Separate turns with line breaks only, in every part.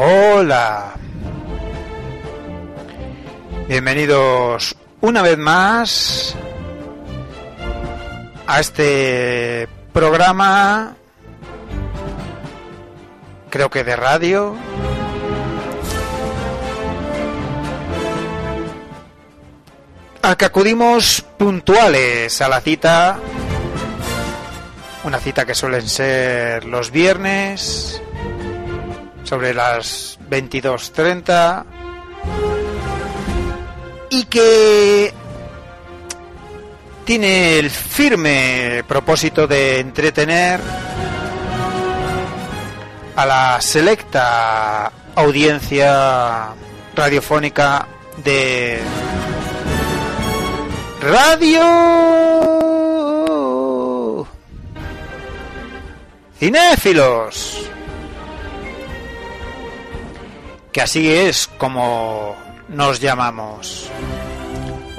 Hola. Bienvenidos una vez más a este programa, creo que de radio, al que acudimos puntuales a la cita, una cita que suelen ser los viernes, sobre las 22.30, y que tiene el firme propósito de entretener a la selecta audiencia radiofónica de Radio Cinéfilos. Que así es como nos llamamos.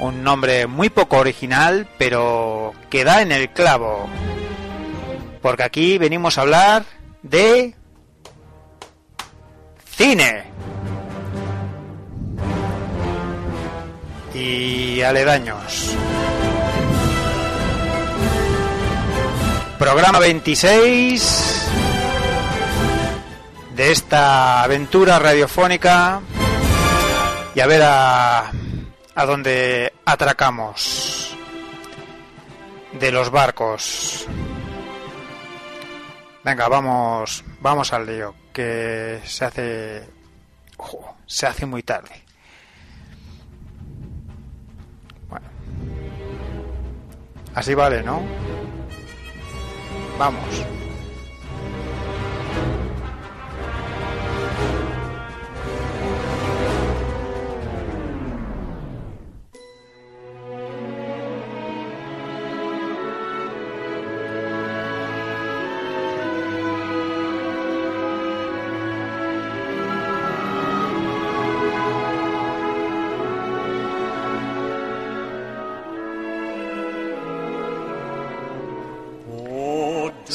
Un nombre muy poco original, pero que da en el clavo. Porque aquí venimos a hablar de cine. Y aledaños. Programa 26 de esta aventura radiofónica y a ver a, a dónde atracamos de los barcos. Venga, vamos, vamos al lío, que se hace, se hace muy tarde. Bueno, así vale, ¿no? Vamos.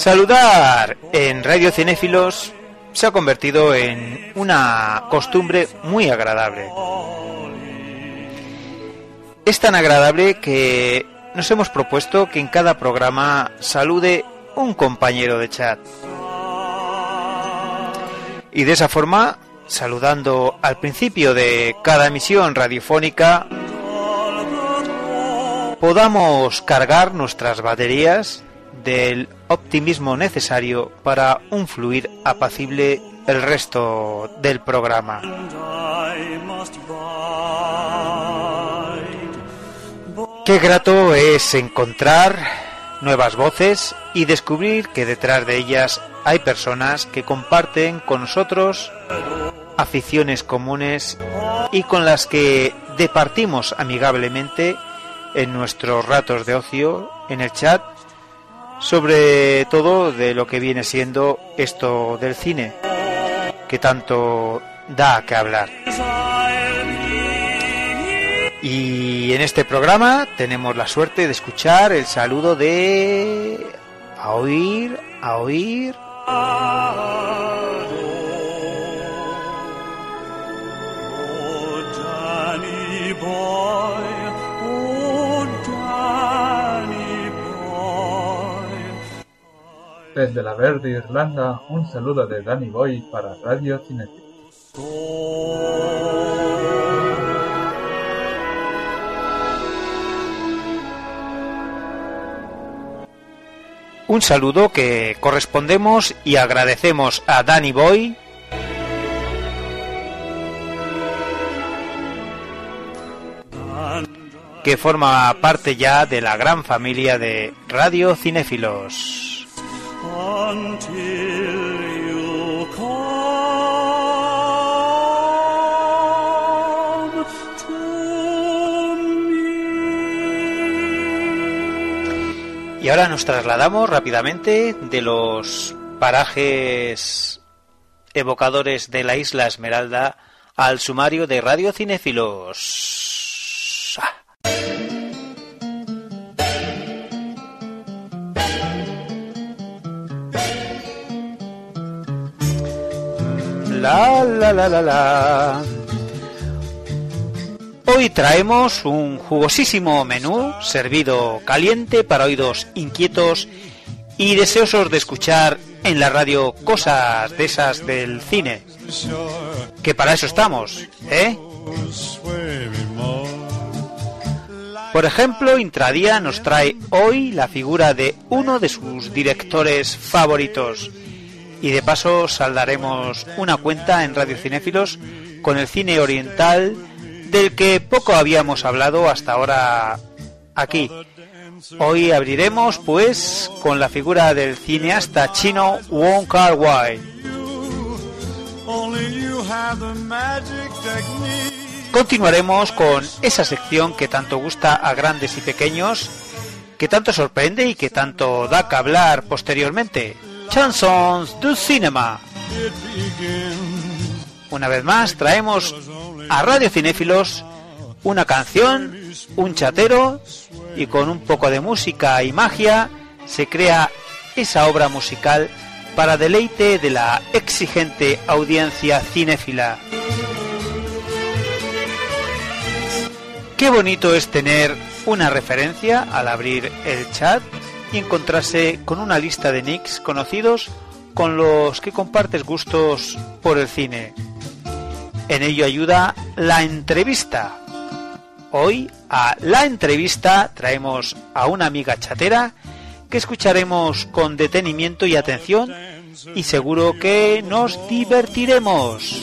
Saludar en Radio Cinéfilos se ha convertido en una costumbre muy agradable. Es tan agradable que nos hemos propuesto que en cada programa salude un compañero de chat. Y de esa forma, saludando al principio de cada emisión radiofónica, podamos cargar nuestras baterías del optimismo necesario para un fluir apacible el resto del programa. Qué grato es encontrar nuevas voces y descubrir que detrás de ellas hay personas que comparten con nosotros aficiones comunes y con las que departimos amigablemente en nuestros ratos de ocio, en el chat sobre todo de lo que viene siendo esto del cine, que tanto da que hablar. Y en este programa tenemos la suerte de escuchar el saludo de... a oír, a oír...
Desde la verde Irlanda, un saludo de Danny Boy para Radio Cinefilos.
Un saludo que correspondemos y agradecemos a Danny Boy que forma parte ya de la gran familia de Radio Cinéfilos. Y ahora nos trasladamos rápidamente de los parajes evocadores de la isla Esmeralda al sumario de Radio Cinéfilos. La la la la la. Hoy traemos un jugosísimo menú servido caliente para oídos inquietos y deseosos de escuchar en la radio cosas de esas del cine. Que para eso estamos, ¿eh? Por ejemplo, Intradía nos trae hoy la figura de uno de sus directores favoritos. Y de paso saldaremos una cuenta en Radio Cinéfilos con el cine oriental del que poco habíamos hablado hasta ahora aquí. Hoy abriremos pues con la figura del cineasta chino Wong Kar Wai. Continuaremos con esa sección que tanto gusta a grandes y pequeños, que tanto sorprende y que tanto da que hablar posteriormente. Chansons du Cinema. Una vez más traemos a Radio Cinéfilos una canción, un chatero y con un poco de música y magia se crea esa obra musical para deleite de la exigente audiencia cinéfila. Qué bonito es tener una referencia al abrir el chat y encontrarse con una lista de nicks conocidos con los que compartes gustos por el cine. En ello ayuda la entrevista. Hoy a la entrevista traemos a una amiga chatera que escucharemos con detenimiento y atención y seguro que nos divertiremos.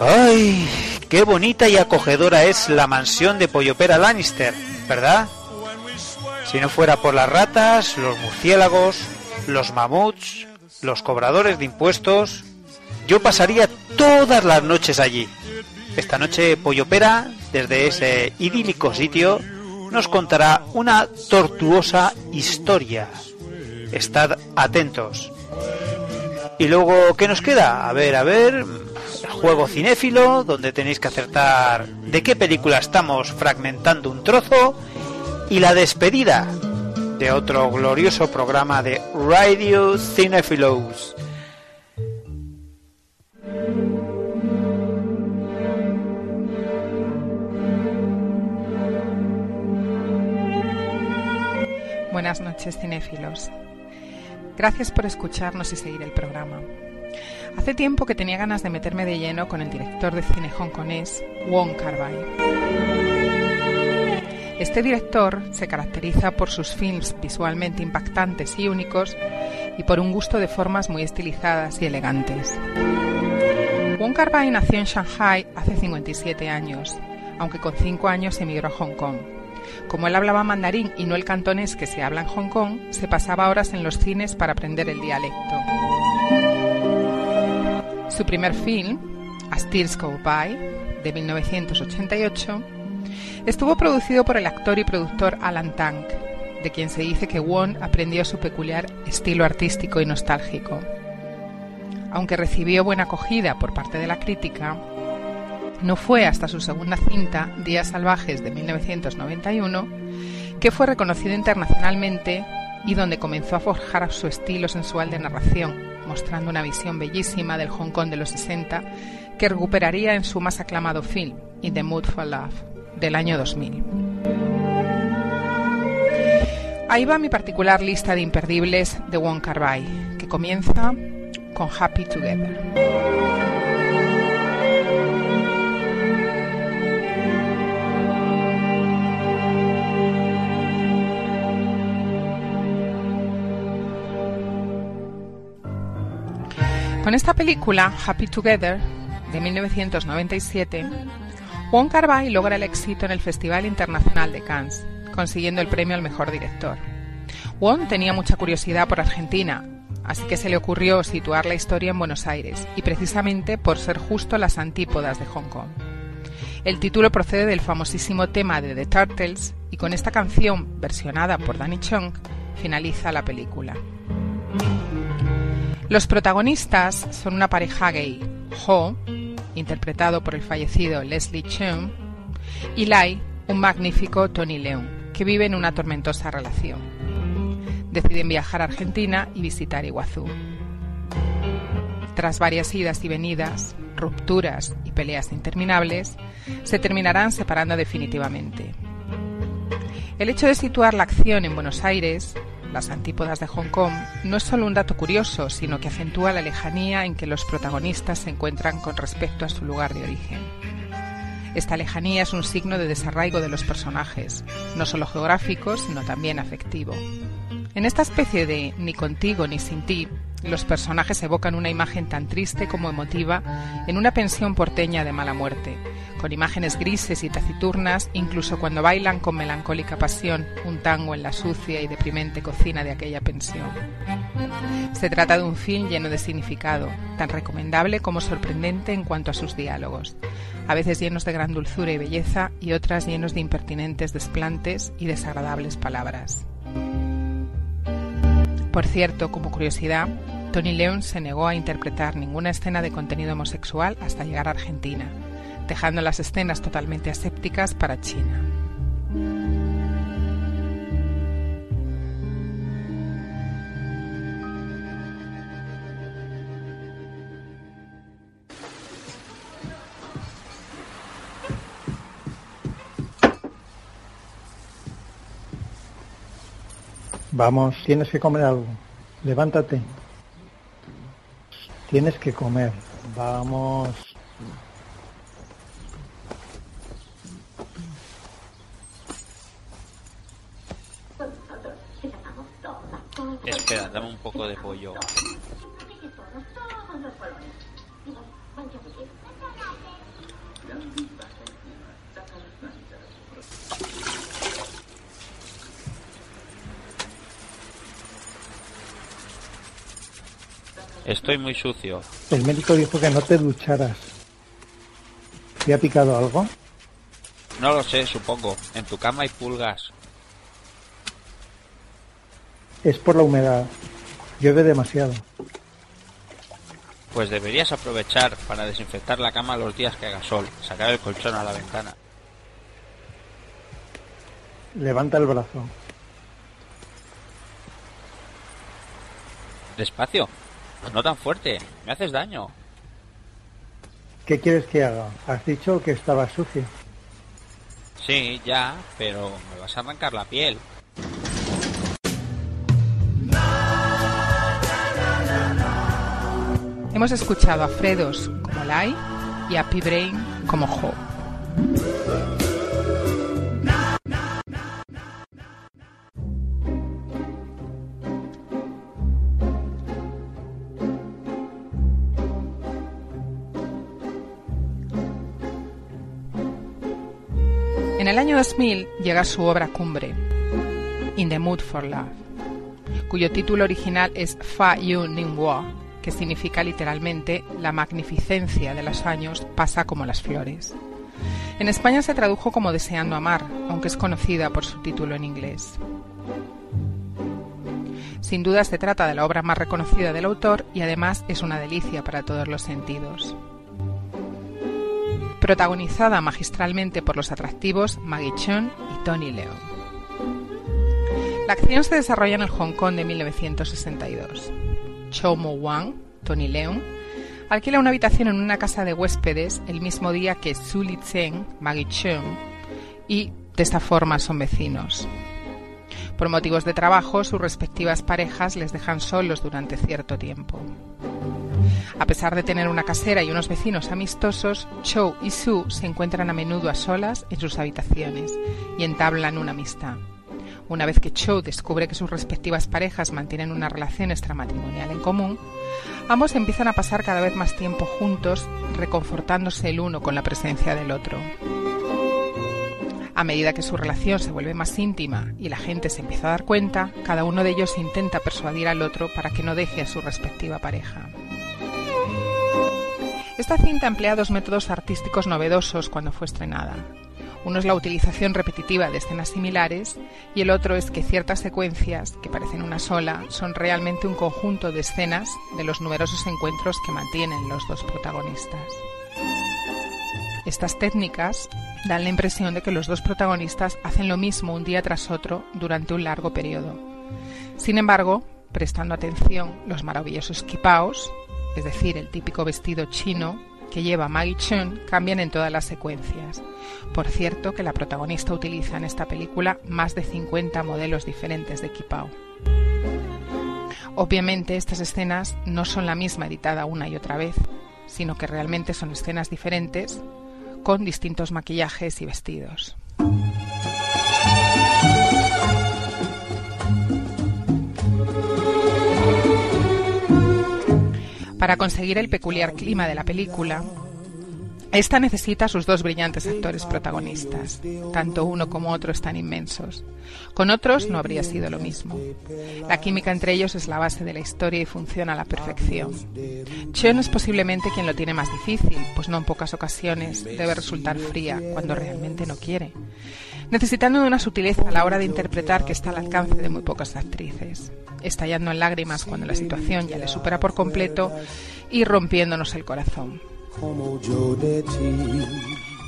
¡Ay! ¡Qué bonita y acogedora es la mansión de Pollopera Lannister! ¿Verdad? Si no fuera por las ratas, los murciélagos, los mamuts, los cobradores de impuestos, yo pasaría todas las noches allí. Esta noche Pollopera, desde ese idílico sitio, nos contará una tortuosa historia. Estad atentos. Y luego, ¿qué nos queda? A ver, a ver, juego cinéfilo, donde tenéis que acertar de qué película estamos fragmentando un trozo, y la despedida de otro glorioso programa de Radio Cinephilos.
Buenas noches, cinéfilos. Gracias por escucharnos y seguir el programa. Hace tiempo que tenía ganas de meterme de lleno con el director de cine hongkonés, Wong Kar-wai. Este director se caracteriza por sus films visualmente impactantes y únicos y por un gusto de formas muy estilizadas y elegantes. Wong Kar-wai nació en Shanghai hace 57 años, aunque con 5 años emigró a Hong Kong. Como él hablaba mandarín y no el cantonés que se habla en Hong Kong, se pasaba horas en los cines para aprender el dialecto. Su primer film, A Steers Go By, de 1988, estuvo producido por el actor y productor Alan Tank, de quien se dice que Wong aprendió su peculiar estilo artístico y nostálgico. Aunque recibió buena acogida por parte de la crítica, no fue hasta su segunda cinta, Días Salvajes de 1991, que fue reconocido internacionalmente y donde comenzó a forjar su estilo sensual de narración, mostrando una visión bellísima del Hong Kong de los 60 que recuperaría en su más aclamado film, In the Mood for Love, del año 2000. Ahí va mi particular lista de imperdibles de Wong Kar que comienza con Happy Together. Con esta película, Happy Together, de 1997, Kar Wai logra el éxito en el Festival Internacional de Cannes, consiguiendo el premio al mejor director. Wong tenía mucha curiosidad por Argentina, así que se le ocurrió situar la historia en Buenos Aires, y precisamente por ser justo las antípodas de Hong Kong. El título procede del famosísimo tema de The Turtles, y con esta canción, versionada por Danny Chung, finaliza la película. Los protagonistas son una pareja gay, Ho, interpretado por el fallecido Leslie Cheung, y Lai, un magnífico Tony Leung, que vive en una tormentosa relación. Deciden viajar a Argentina y visitar Iguazú. Tras varias idas y venidas, rupturas y peleas interminables, se terminarán separando definitivamente. El hecho de situar la acción en Buenos Aires, las antípodas de Hong Kong, no es solo un dato curioso, sino que acentúa la lejanía en que los protagonistas se encuentran con respecto a su lugar de origen. Esta lejanía es un signo de desarraigo de los personajes, no solo geográfico, sino también afectivo. En esta especie de ni contigo ni sin ti, los personajes evocan una imagen tan triste como emotiva en una pensión porteña de mala muerte, con imágenes grises y taciturnas, incluso cuando bailan con melancólica pasión un tango en la sucia y deprimente cocina de aquella pensión. Se trata de un film lleno de significado, tan recomendable como sorprendente en cuanto a sus diálogos, a veces llenos de gran dulzura y belleza y otras llenos de impertinentes desplantes y desagradables palabras. Por cierto, como curiosidad, Tony León se negó a interpretar ninguna escena de contenido homosexual hasta llegar a Argentina, dejando las escenas totalmente asépticas para China.
Vamos, tienes que comer algo. Levántate. Tienes que comer. Vamos.
Espera, dame un poco de pollo. Estoy muy sucio.
El médico dijo que no te ducharas. ¿Te ha picado algo?
No lo sé, supongo. En tu cama hay pulgas.
Es por la humedad. Llueve demasiado.
Pues deberías aprovechar para desinfectar la cama los días que haga sol, sacar el colchón a la ventana.
Levanta el brazo.
Despacio. No tan fuerte. Me haces daño.
¿Qué quieres que haga? Has dicho que estaba sucio.
Sí, ya, pero me vas a arrancar la piel.
Hemos escuchado a Fredos como Lai y a P-Brain como Ho. 2000 llega su obra cumbre, In the Mood for Love, cuyo título original es Fa Yu Ning Wo, que significa literalmente La magnificencia de los años pasa como las flores. En España se tradujo como Deseando amar, aunque es conocida por su título en inglés. Sin duda se trata de la obra más reconocida del autor y además es una delicia para todos los sentidos. Protagonizada magistralmente por los atractivos Maggie Cheung y Tony Leung. La acción se desarrolla en el Hong Kong de 1962. Chow Mo Wang, Tony Leung, alquila una habitación en una casa de huéspedes el mismo día que Su Li Tseng, Maggie Cheung, y de esta forma son vecinos. Por motivos de trabajo, sus respectivas parejas les dejan solos durante cierto tiempo. A pesar de tener una casera y unos vecinos amistosos, Chow y Su se encuentran a menudo a solas en sus habitaciones y entablan una amistad. Una vez que Chow descubre que sus respectivas parejas mantienen una relación extramatrimonial en común, ambos empiezan a pasar cada vez más tiempo juntos, reconfortándose el uno con la presencia del otro. A medida que su relación se vuelve más íntima y la gente se empieza a dar cuenta, cada uno de ellos intenta persuadir al otro para que no deje a su respectiva pareja. Esta cinta emplea dos métodos artísticos novedosos cuando fue estrenada. Uno es la utilización repetitiva de escenas similares y el otro es que ciertas secuencias, que parecen una sola, son realmente un conjunto de escenas de los numerosos encuentros que mantienen los dos protagonistas. Estas técnicas dan la impresión de que los dos protagonistas hacen lo mismo un día tras otro durante un largo periodo. Sin embargo, prestando atención los maravillosos quipaos, es decir, el típico vestido chino que lleva Maggie Chun, cambian en todas las secuencias. Por cierto, que la protagonista utiliza en esta película más de 50 modelos diferentes de equipado. Obviamente estas escenas no son la misma editada una y otra vez, sino que realmente son escenas diferentes con distintos maquillajes y vestidos. Para conseguir el peculiar clima de la película, esta necesita a sus dos brillantes actores protagonistas. Tanto uno como otro están inmensos. Con otros no habría sido lo mismo. La química entre ellos es la base de la historia y funciona a la perfección. Cheon es posiblemente quien lo tiene más difícil, pues no en pocas ocasiones debe resultar fría cuando realmente no quiere, necesitando de una sutileza a la hora de interpretar que está al alcance de muy pocas actrices, estallando en lágrimas cuando la situación ya le supera por completo y rompiéndonos el corazón.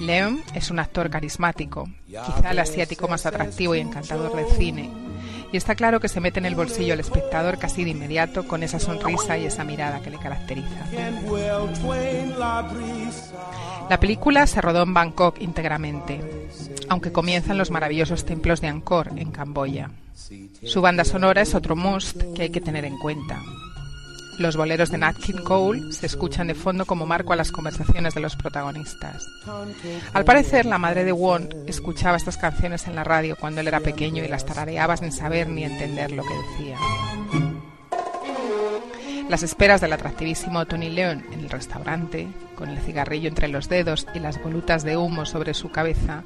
Leon es un actor carismático, quizá el asiático más atractivo y encantador del cine, y está claro que se mete en el bolsillo al espectador casi de inmediato con esa sonrisa y esa mirada que le caracteriza. La película se rodó en Bangkok íntegramente, aunque comienzan los maravillosos templos de Angkor en Camboya. Su banda sonora es otro must que hay que tener en cuenta. Los boleros de Nat King Cole se escuchan de fondo como marco a las conversaciones de los protagonistas. Al parecer, la madre de Won escuchaba estas canciones en la radio cuando él era pequeño y las tarareaba sin saber ni entender lo que decía. Las esperas del atractivísimo Tony León en el restaurante, con el cigarrillo entre los dedos y las volutas de humo sobre su cabeza,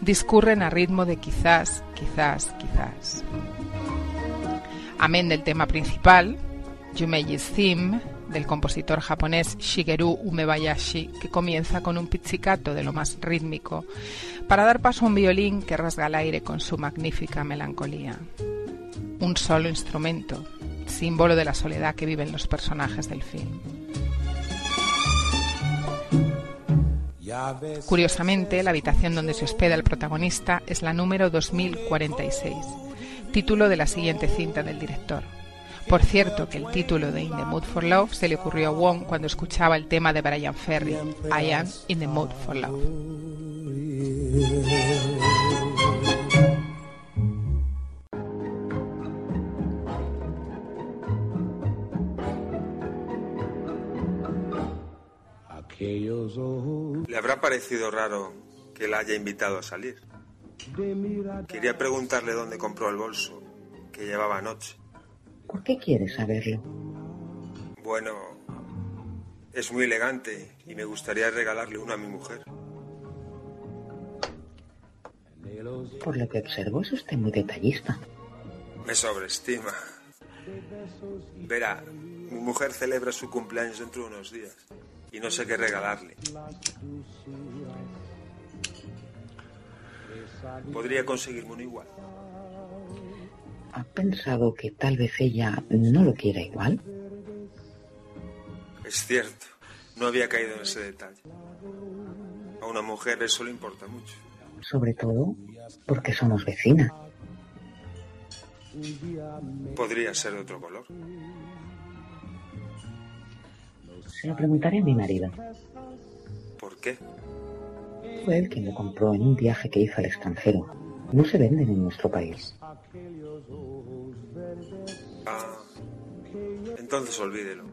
discurren a ritmo de quizás, quizás, quizás. Amén del tema principal, Yumeji's Theme del compositor japonés Shigeru Umebayashi, que comienza con un pizzicato de lo más rítmico, para dar paso a un violín que rasga el aire con su magnífica melancolía. Un solo instrumento, símbolo de la soledad que viven los personajes del film. Curiosamente, la habitación donde se hospeda el protagonista es la número 2046, título de la siguiente cinta del director. Por cierto, que el título de In the Mood for Love se le ocurrió a Wong cuando escuchaba el tema de Brian Ferry, I Am in the Mood for Love.
Le habrá parecido raro que la haya invitado a salir. Quería preguntarle dónde compró el bolso que llevaba anoche.
¿Por qué quieres saberlo?
Bueno, es muy elegante y me gustaría regalarle uno a mi mujer.
Por lo que observo, es usted muy detallista.
Me sobreestima. Verá, mi mujer celebra su cumpleaños dentro de unos días y no sé qué regalarle. Podría conseguirme uno igual.
¿Ha pensado que tal vez ella no lo quiera igual?
Es cierto, no había caído en ese detalle. A una mujer eso le importa mucho.
Sobre todo porque somos vecinas.
Podría ser de otro color.
Se lo preguntaré a mi marido.
¿Por qué?
Fue él quien lo compró en un viaje que hizo al extranjero. No se venden en nuestro país.
Ah, entonces olvídelo.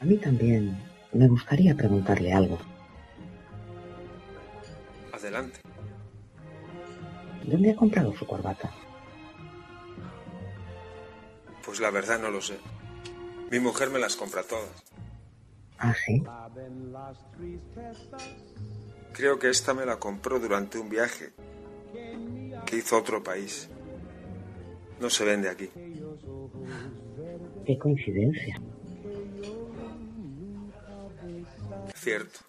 A mí también me gustaría preguntarle algo.
Adelante.
¿Dónde ha comprado su corbata?
Pues la verdad no lo sé. Mi mujer me las compra todas.
¿Ah, sí?
Creo que esta me la compró durante un viaje que hizo a otro país. No se vende aquí.
Qué coincidencia.
Cierto.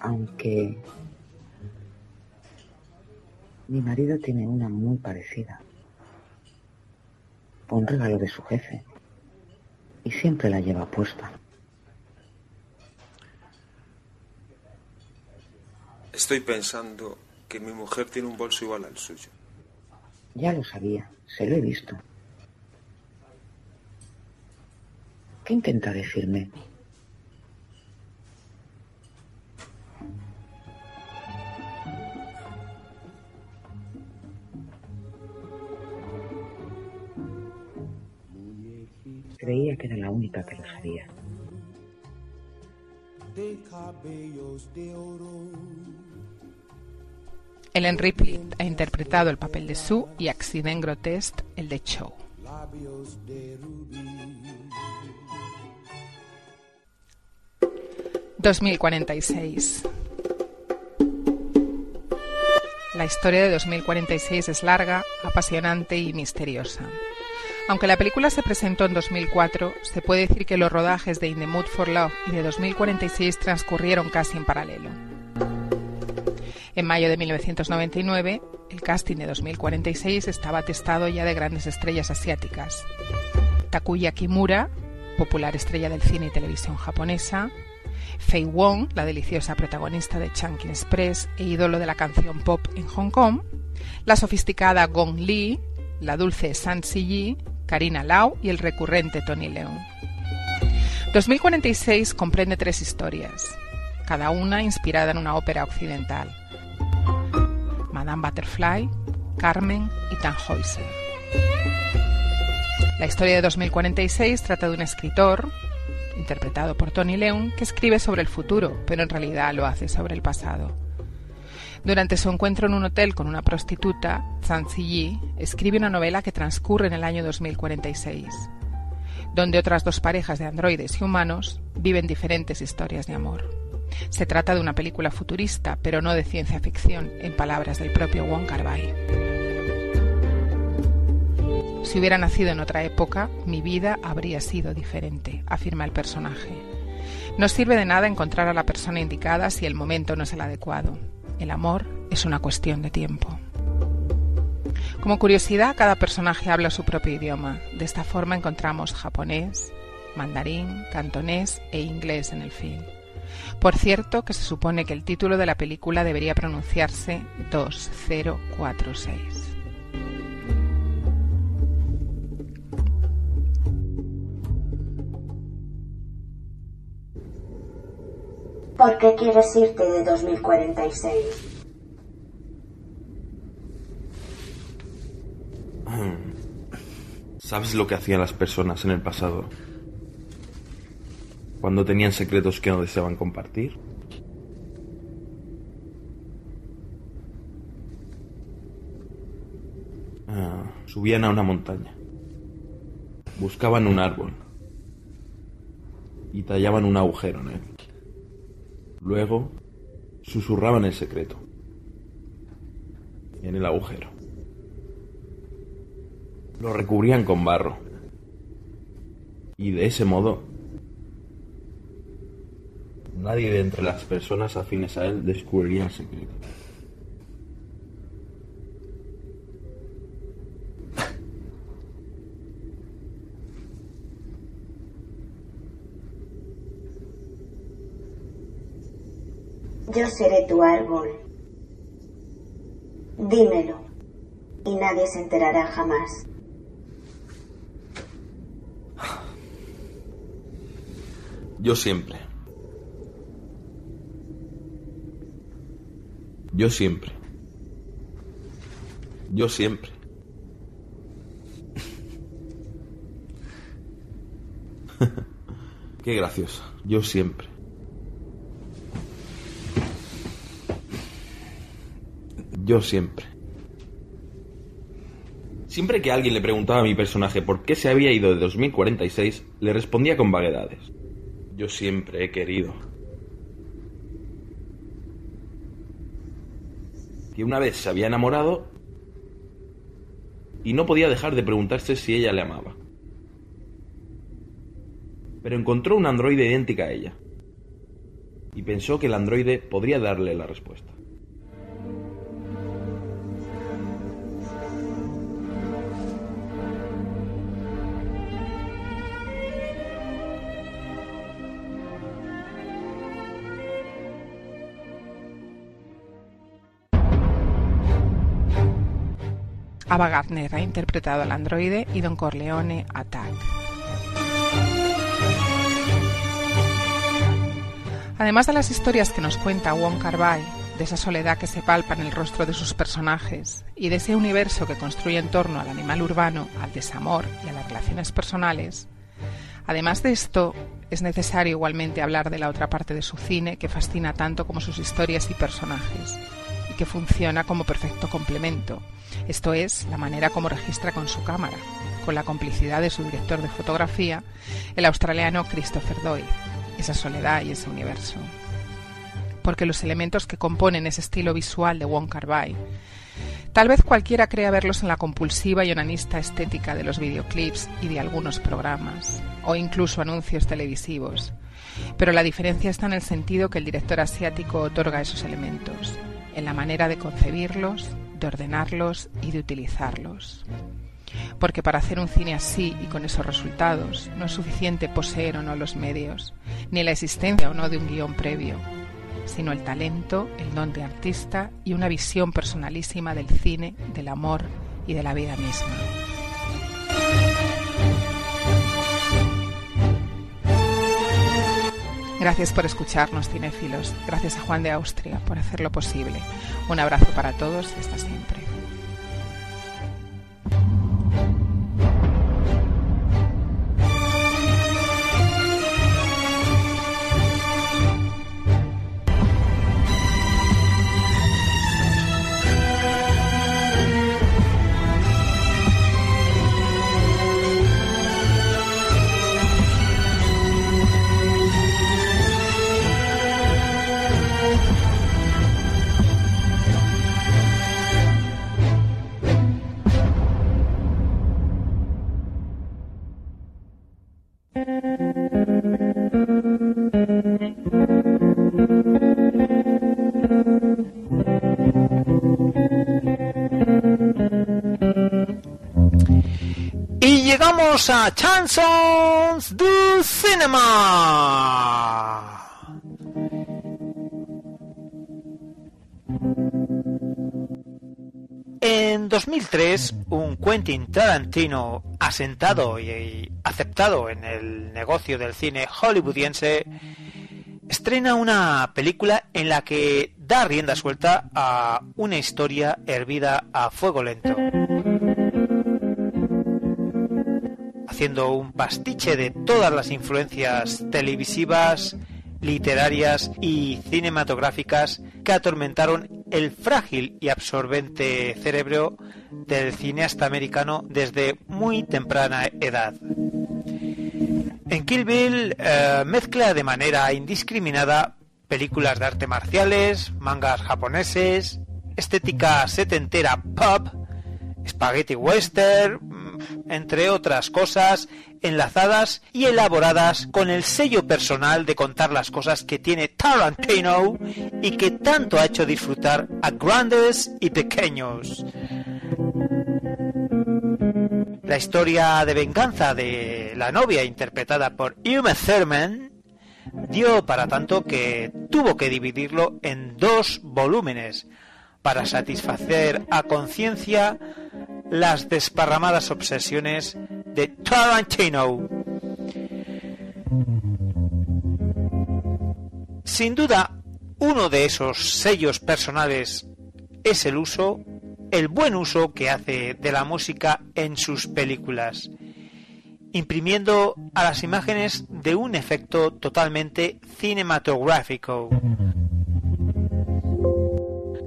Aunque mi marido tiene una muy parecida. Un regalo de su jefe. Y siempre la lleva puesta.
Estoy pensando que mi mujer tiene un bolso igual al suyo.
Ya lo sabía, se lo he visto. ¿Qué intenta decirme? Creía que era la única que lo sabía.
Ellen Ripley ha interpretado el papel de Sue y Accident Grotesque el de Cho. ...2046... La historia de 2046 es larga, apasionante y misteriosa. Aunque la película se presentó en 2004, se puede decir que los rodajes de In the Mood for Love y de 2046 transcurrieron casi en paralelo. En mayo de 1999, el casting de 2046 estaba atestado ya de grandes estrellas asiáticas. Takuya Kimura, popular estrella del cine y televisión japonesa, Fei Wong, la deliciosa protagonista de Chungking Express e ídolo de la canción pop en Hong Kong, la sofisticada Gong Li, la dulce San Si Karina Lau y el recurrente Tony Leung. 2046 comprende tres historias, cada una inspirada en una ópera occidental. Madame Butterfly, Carmen y Tannhäuser. La historia de 2046 trata de un escritor, interpretado por Tony Leung, que escribe sobre el futuro, pero en realidad lo hace sobre el pasado. Durante su encuentro en un hotel con una prostituta, Zhang Ziyi escribe una novela que transcurre en el año 2046, donde otras dos parejas de androides y humanos viven diferentes historias de amor. Se trata de una película futurista, pero no de ciencia ficción, en palabras del propio Wong Kar Wai. Si hubiera nacido en otra época, mi vida habría sido diferente, afirma el personaje. No sirve de nada encontrar a la persona indicada si el momento no es el adecuado. El amor es una cuestión de tiempo. Como curiosidad, cada personaje habla su propio idioma. De esta forma encontramos japonés, mandarín, cantonés e inglés en el film. Por cierto, que se supone que el título de la película debería pronunciarse 2046.
¿Por qué quieres irte de 2046?
¿Sabes lo que hacían las personas en el pasado? Cuando tenían secretos que no deseaban compartir. Ah, subían a una montaña. Buscaban un árbol. Y tallaban un agujero en él. Luego susurraban el secreto en el agujero. Lo recubrían con barro. Y de ese modo, nadie de entre las personas afines a él descubriría el secreto.
Yo seré tu árbol. Dímelo. Y nadie se enterará jamás.
Yo siempre. Yo siempre. Yo siempre. Qué gracioso. Yo siempre. Yo siempre. Siempre que alguien le preguntaba a mi personaje por qué se había ido de 2046, le respondía con vaguedades. Yo siempre he querido. Que una vez se había enamorado y no podía dejar de preguntarse si ella le amaba. Pero encontró un androide idéntica a ella. Y pensó que el androide podría darle la respuesta.
Ava Gardner ha interpretado al androide y Don Corleone a. Además de las historias que nos cuenta Wong Kar Wai, de esa soledad que se palpa en el rostro de sus personajes y de ese universo que construye en torno al animal urbano, al desamor y a las relaciones personales, además de esto, es necesario igualmente hablar de la otra parte de su cine que fascina tanto como sus historias y personajes, que funciona como perfecto complemento, esto es, la manera como registra con su cámara, con la complicidad de su director de fotografía, el australiano Christopher Doyle, esa soledad y ese universo. Porque los elementos que componen ese estilo visual de Wong Kar Tal vez cualquiera crea verlos en la compulsiva y onanista estética de los videoclips y de algunos programas, o incluso anuncios televisivos, pero la diferencia está en el sentido que el director asiático otorga a esos elementos, en la manera de concebirlos, de ordenarlos y de utilizarlos. Porque para hacer un cine así y con esos resultados no es suficiente poseer o no los medios, ni la existencia o no de un guion previo, sino el talento, el don de artista y una visión personalísima del cine, del amor y de la vida misma. Gracias por escucharnos, cinéfilos. Gracias a Juan de Austria por hacerlo posible. Un abrazo para todos y hasta siempre.
A Chansons du Cinema. En 2003, un Quentin Tarantino asentado y aceptado en el negocio del cine hollywoodiense estrena una película en la que da rienda suelta a una historia hervida a fuego lento. Haciendo un pastiche de todas las influencias televisivas, literarias y cinematográficas que atormentaron el frágil y absorbente cerebro del cineasta americano desde muy temprana edad. En Kill Bill eh, mezcla de manera indiscriminada películas de arte marciales, mangas japoneses, estética setentera pop, spaghetti western, entre otras cosas, enlazadas y elaboradas con el sello personal de contar las cosas que tiene Tarantino y que tanto ha hecho disfrutar a grandes y pequeños. La historia de venganza de la novia interpretada por Uma Thurman dio para tanto que tuvo que dividirlo en dos volúmenes para satisfacer a conciencia las desparramadas obsesiones de Tarantino. Sin duda, uno de esos sellos personales es el uso, el buen uso que hace de la música en sus películas, imprimiendo a las imágenes de un efecto totalmente cinematográfico.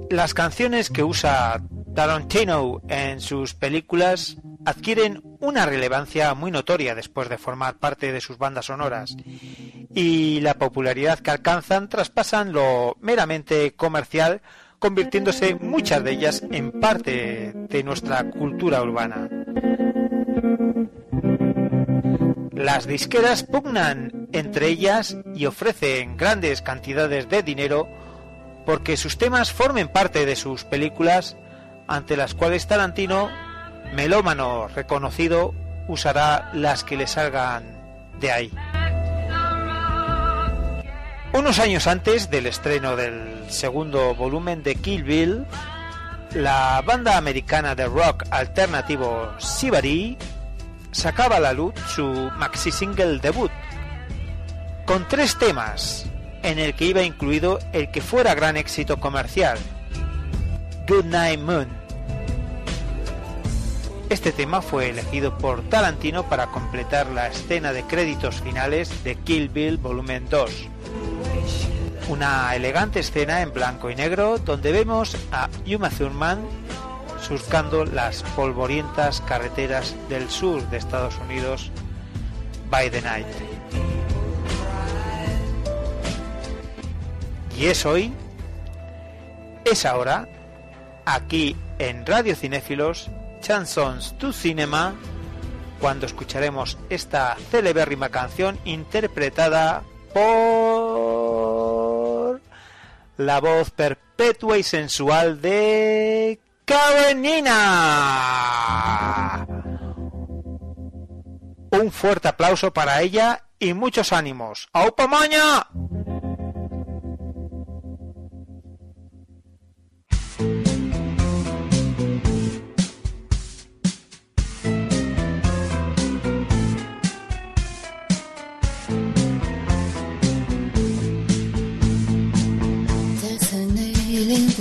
Las canciones que usa Tarantino en sus películas adquieren una relevancia muy notoria después de formar parte de sus bandas sonoras y la popularidad que alcanzan traspasan lo meramente comercial convirtiéndose muchas de ellas en parte de nuestra cultura urbana. Las disqueras pugnan entre ellas y ofrecen grandes cantidades de dinero porque sus temas formen parte de sus películas ante las cuales Tarantino, melómano reconocido, usará las que le salgan de ahí. Unos años antes del estreno del segundo volumen de Kill Bill, la banda americana de rock alternativo Sibari sacaba a la luz su maxi single debut con tres temas, en el que iba incluido el que fuera gran éxito comercial, Good Night Moon. Este tema fue elegido por Tarantino para completar la escena de créditos finales de Kill Bill Volumen 2. Una elegante escena en blanco y negro donde vemos a Uma Thurman surcando las polvorientas carreteras del sur de Estados Unidos by the night. Y es hoy, es ahora, aquí en Radio Cinéfilos, Chansons to Cinema, cuando escucharemos esta celebérrima canción interpretada por la voz perpetua y sensual de Karenina. Un fuerte aplauso para ella y muchos ánimos. ¡Aupa maña!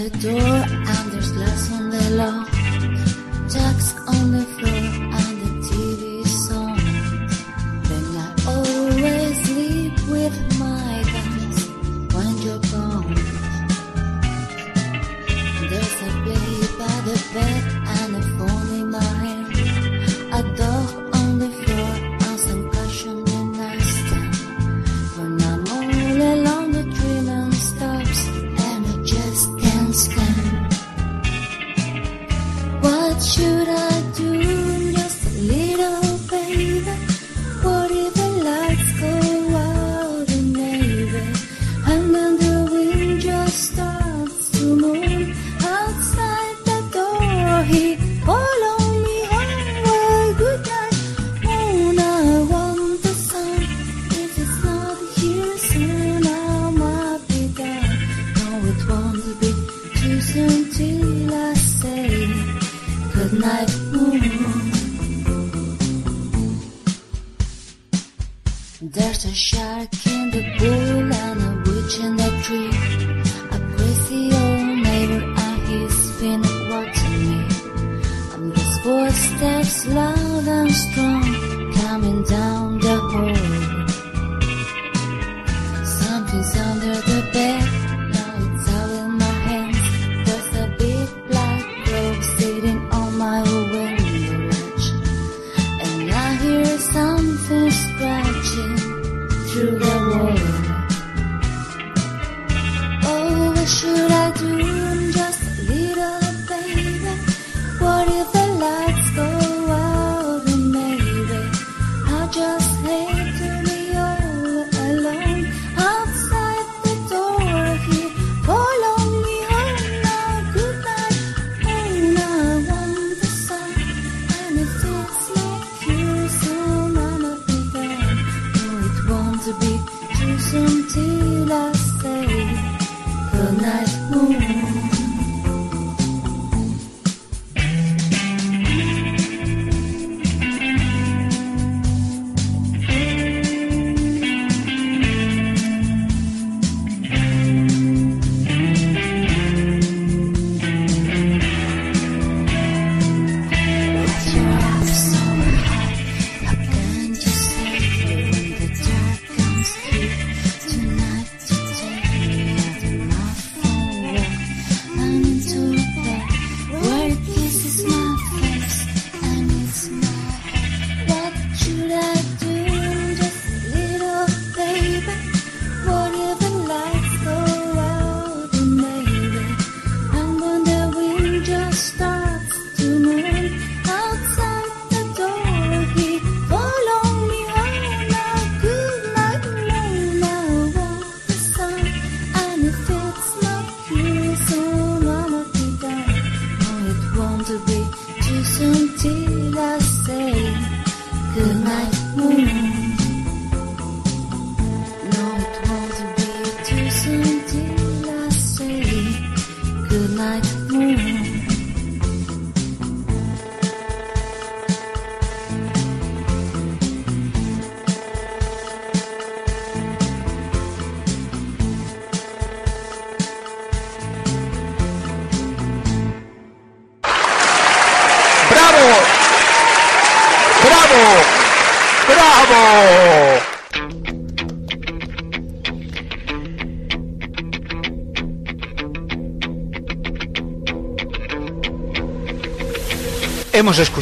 Door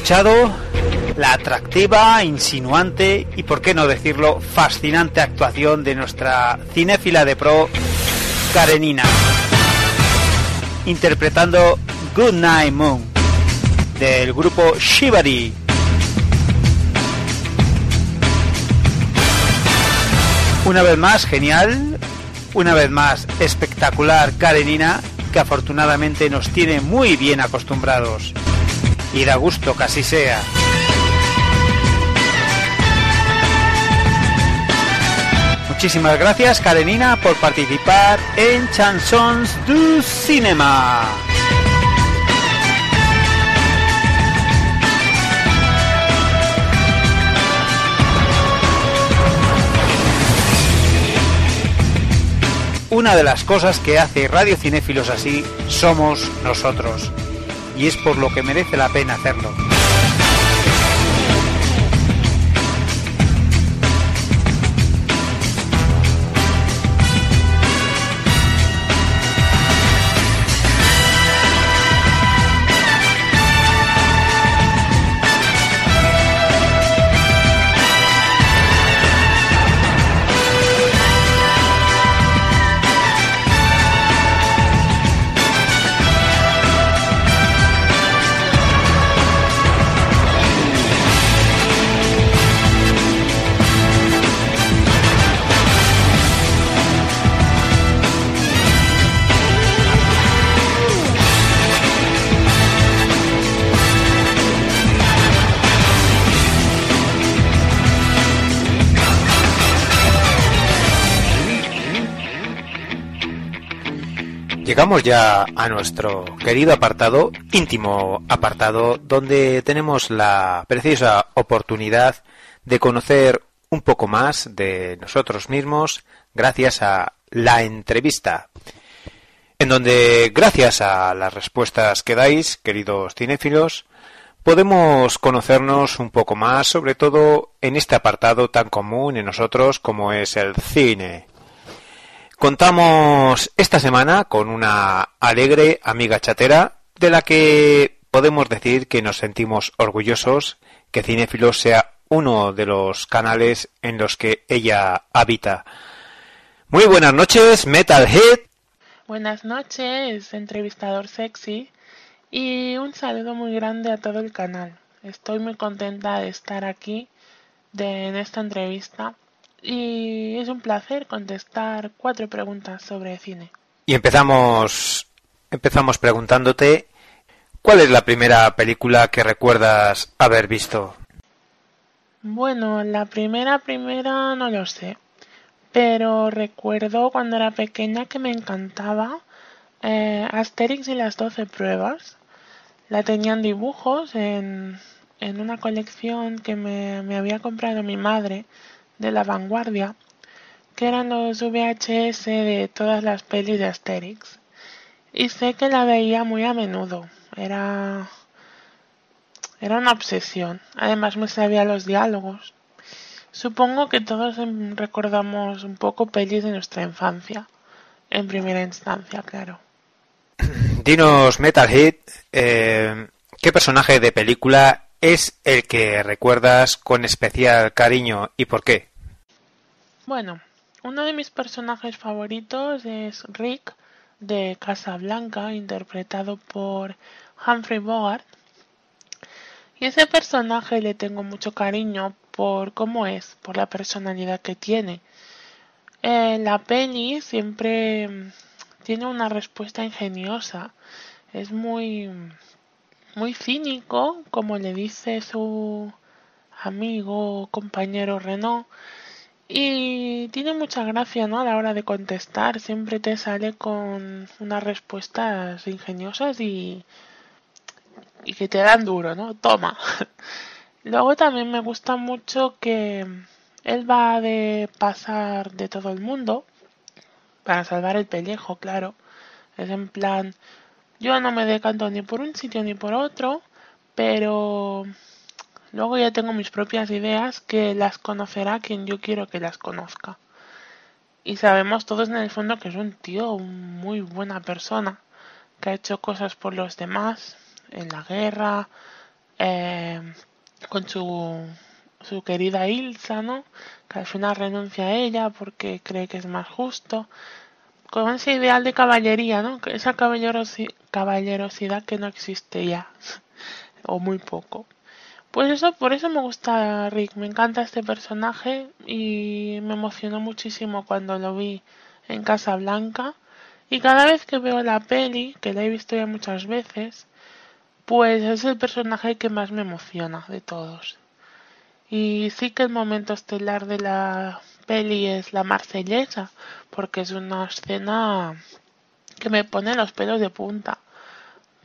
la atractiva, insinuante y, por qué no decirlo, fascinante actuación de nuestra cinéfila de pro, Karenina, interpretando Good Night Moon del grupo Shibari. Una vez más, genial, una vez más, espectacular Karenina, que afortunadamente nos tiene muy bien acostumbrados. Y da gusto que así sea. Muchísimas gracias, Karenina, por participar en Chansons du Cinema. Una de las cosas que hace Radio Cinéfilos así somos nosotros. Y es por lo que merece la pena hacerlo. Llegamos ya a nuestro querido apartado, íntimo apartado, donde tenemos la preciosa oportunidad de conocer un poco más de nosotros mismos gracias a la entrevista, en donde gracias a las respuestas que dais, queridos cinéfilos, podemos conocernos un poco más, sobre todo en este apartado tan común en nosotros como es el cine. Contamos esta semana con una alegre amiga chatera de la que podemos decir que nos sentimos orgullosos que Cinefilos sea uno de los canales en los que ella habita. Muy buenas noches, Metalhead.
Buenas noches, entrevistador sexy, y un saludo muy grande a todo el canal. Estoy muy contenta de estar aquí de, en esta entrevista y es un placer contestar cuatro preguntas sobre cine.
Y empezamos empezamos preguntándote ¿cuál es la primera película que recuerdas haber visto?
Bueno, la primera primera no lo sé, pero recuerdo cuando era pequeña que me encantaba eh, Asterix y las doce pruebas. La tenían dibujos en, en una colección que me, me había comprado mi madre de la vanguardia, que eran los VHS de todas las pelis de Asterix. Y sé que la veía muy a menudo. Era. Era una obsesión. Además me sabía los diálogos. Supongo que todos em, recordamos un poco pelis de nuestra infancia. En primera instancia, claro.
Dinos, Metalhead, eh, ¿qué personaje de película es el que recuerdas con especial cariño y por qué?
Bueno, uno de mis personajes favoritos es Rick de Casablanca, interpretado por Humphrey Bogart. Y ese personaje le tengo mucho cariño por cómo es, por la personalidad que tiene. En la peli siempre mm, tiene una respuesta ingeniosa. Es muy muy cínico, como le dice su amigo compañero Renault. Y tiene mucha gracia, ¿no? A la hora de contestar, siempre te sale con unas respuestas ingeniosas y, y que te dan duro, ¿no? Toma. Luego también me gusta mucho que él va de pasar de todo el mundo para salvar el pellejo, claro. Es en plan, yo no me decanto ni por un sitio ni por otro, pero Luego ya tengo mis propias ideas que las conocerá quien yo quiero que las conozca. Y sabemos todos en el fondo que es un tío muy buena persona, que ha hecho cosas por los demás en la guerra, eh, con su, su querida Ilsa, ¿no? Que al final renuncia a ella porque cree que es más justo. Con ese ideal de caballería, ¿no? Esa caballerosi- caballerosidad que no existe ya. o muy poco. Pues eso, por eso me gusta Rick, me encanta este personaje y me emocionó muchísimo cuando lo vi en Casa Blanca. Y cada vez que veo la peli, que la he visto ya muchas veces, pues es el personaje que más me emociona de todos. Y sí que el momento estelar de la peli es la marsellesa, porque es una escena que me pone los pelos de punta.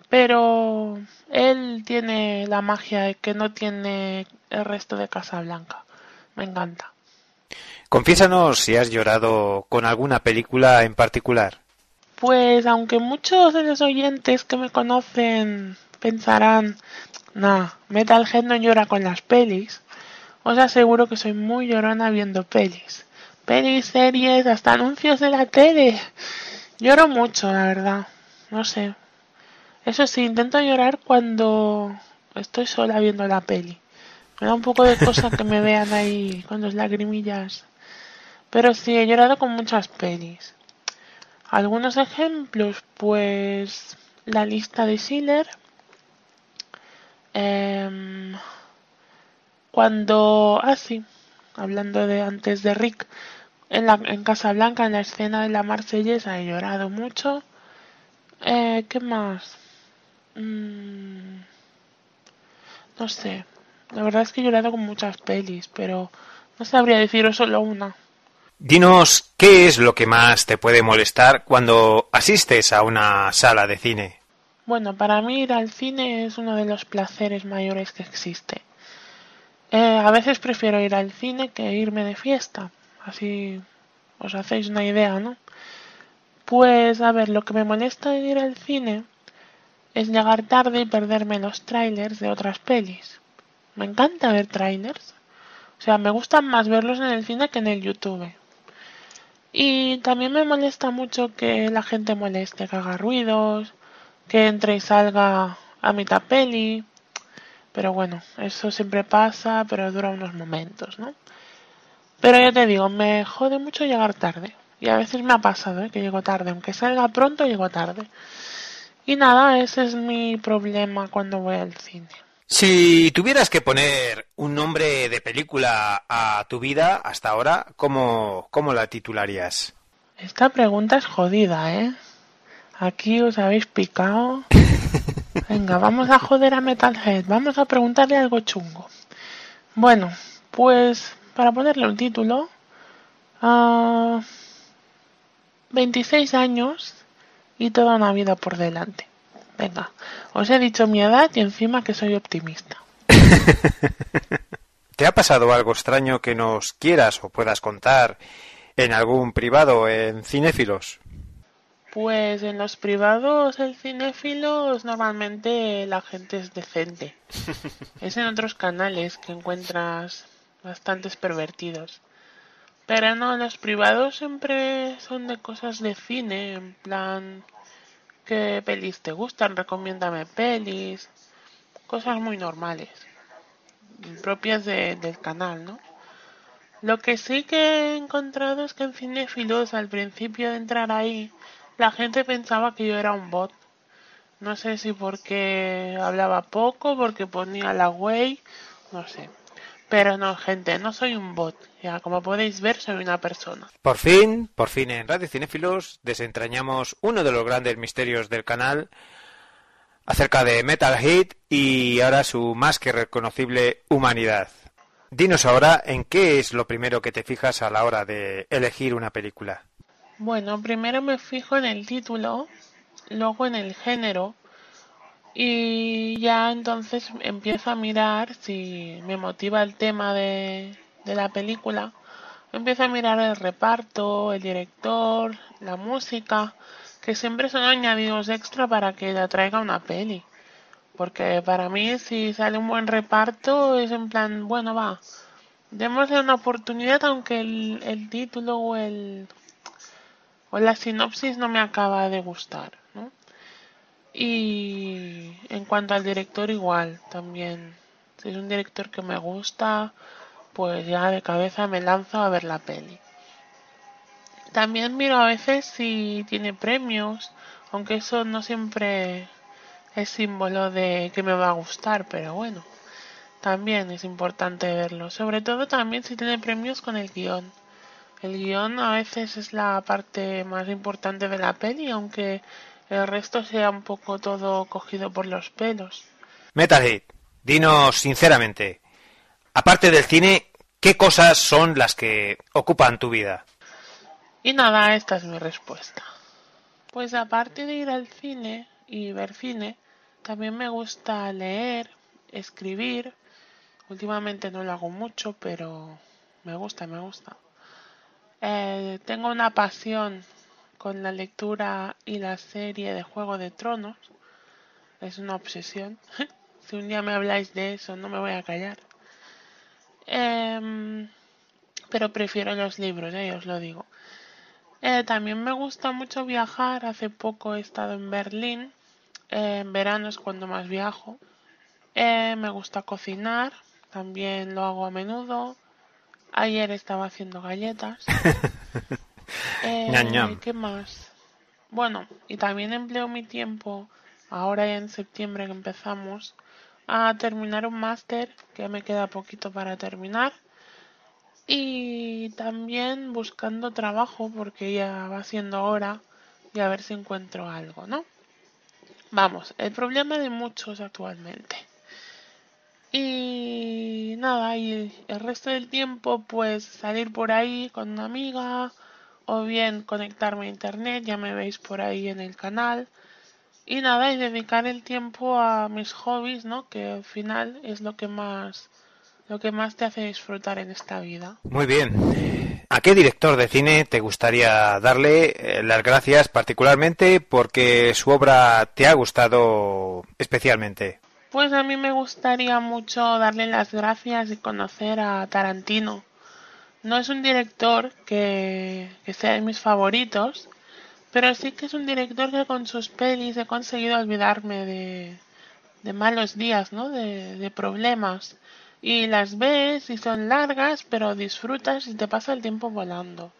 Pero él tiene la magia que no tiene el resto de Casablanca. Me encanta.
Confiésanos si has llorado con alguna película en particular.
Pues aunque muchos de los oyentes que me conocen pensarán, nah, Metalhead no llora con las pelis, os aseguro que soy muy llorona viendo pelis. Pelis, series, hasta anuncios de la tele. Lloro mucho, la verdad. No sé. Eso sí, intento llorar cuando estoy sola viendo la peli. Me da un poco de cosa que me vean ahí con las lagrimillas. Pero sí, he llorado con muchas pelis. Algunos ejemplos, pues la lista de Schiller. Em, cuando, ah sí, hablando de antes de Rick, en, la, en Casablanca, en la escena de la marsellesa, he llorado mucho. Eh, ¿Qué más? Mm, no sé. La verdad es que he llorado con muchas pelis, pero no sabría deciros solo una.
Dinos qué es lo que más te puede molestar cuando asistes a una sala de cine.
Bueno, para mí ir al cine es uno de los placeres mayores que existe. Eh, a veces prefiero ir al cine que irme de fiesta. Así os hacéis una idea, ¿no? Pues a ver, lo que me molesta de ir al cine es llegar tarde y perderme los trailers de otras pelis. Me encanta ver trailers. O sea, me gustan más verlos en el cine que en el YouTube. Y también me molesta mucho que la gente moleste, que haga ruidos, que entre y salga a mitad peli. Pero bueno, eso siempre pasa, pero dura unos momentos, ¿no? Pero ya te digo, me jode mucho llegar tarde. Y a veces me ha pasado, ¿eh? que llego tarde. Aunque salga pronto, llego tarde. Y nada, ese es mi problema cuando voy al cine.
Si tuvieras que poner un nombre de película a tu vida hasta ahora, ¿cómo, cómo la titularías?
Esta pregunta es jodida, ¿eh? Aquí os habéis picado. Venga, vamos a joder a Metalhead. Vamos a preguntarle algo chungo. Bueno, pues para ponerle un título, ah, 26 años y toda una vida por delante. Venga, os he dicho mi edad y encima que soy optimista.
¿Te ha pasado algo extraño que nos quieras o puedas contar en algún privado en Cinéfilos?
Pues en los privados, el cinéfilos, normalmente la gente es decente. Es en otros canales que encuentras bastantes pervertidos. Pero no, los privados siempre son de cosas de cine, en plan, ¿qué pelis te gustan? Recomiéndame pelis, cosas muy normales, propias de- del canal, ¿no? Lo que sí que he encontrado es que en Cinefilos, al principio de entrar ahí, la gente pensaba que yo era un bot. No sé si porque hablaba poco, porque ponía la way, no sé. Pero no, gente, no soy un bot. Ya, como podéis ver, soy una persona.
Por fin, por fin en Radio Cinéfilos desentrañamos uno de los grandes misterios del canal acerca de Metal Hit y ahora su más que reconocible humanidad. Dinos ahora en qué es lo primero que te fijas a la hora de elegir una película.
Bueno, primero me fijo en el título, luego en el género y ya entonces empiezo a mirar si me motiva el tema de, de la película. Empiezo a mirar el reparto, el director, la música, que siempre son añadidos extra para que le atraiga una peli. Porque para mí si sale un buen reparto es en plan, bueno, va, démosle una oportunidad aunque el, el título o el o la sinopsis no me acaba de gustar, ¿no? Y en cuanto al director igual, también. Si es un director que me gusta, pues ya de cabeza me lanzo a ver la peli. También miro a veces si tiene premios, aunque eso no siempre es símbolo de que me va a gustar, pero bueno, también es importante verlo. Sobre todo también si tiene premios con el guion. El guion a veces es la parte más importante de la peli, aunque el resto sea un poco todo cogido por los pelos.
Metalhead, dinos sinceramente, aparte del cine, ¿qué cosas son las que ocupan tu vida?
Y nada, esta es mi respuesta. Pues aparte de ir al cine y ver cine, también me gusta leer, escribir. Últimamente no lo hago mucho, pero me gusta, me gusta. Eh, tengo una pasión con la lectura y la serie de Juego de Tronos. Es una obsesión. si un día me habláis de eso, no me voy a callar. Em, pero prefiero los libros, eh, os lo digo. Eh, también me gusta mucho viajar. Hace poco he estado en Berlín. Eh, en verano es cuando más viajo. Eh, me gusta cocinar. También lo hago a menudo. Ayer estaba haciendo galletas. Eh,
Ñam, ñam.
¿Qué más? Bueno, y también empleo mi tiempo, ahora ya en septiembre que empezamos, a terminar un máster, que me queda poquito para terminar. Y también buscando trabajo, porque ya va siendo hora, y a ver si encuentro algo, ¿no? Vamos, el problema de muchos actualmente. Y nada, y el resto del tiempo pues salir por ahí con una amiga o bien conectarme a internet, ya me veis por ahí en el canal. Y nada, y dedicar el tiempo a mis hobbies, ¿no? Que al final es lo que más lo que más te hace disfrutar en esta vida.
Muy bien. ¿A qué director de cine te gustaría darle eh, las gracias particularmente porque su obra te ha gustado especialmente?
Pues a mí me gustaría mucho darle las gracias y conocer a Tarantino. No es un director que, que sea de mis favoritos, pero sí que es un director que con sus pelis he conseguido olvidarme de, malos días, ¿no? De, de problemas. Y las ves y son largas, pero disfrutas y te pasa el tiempo volando.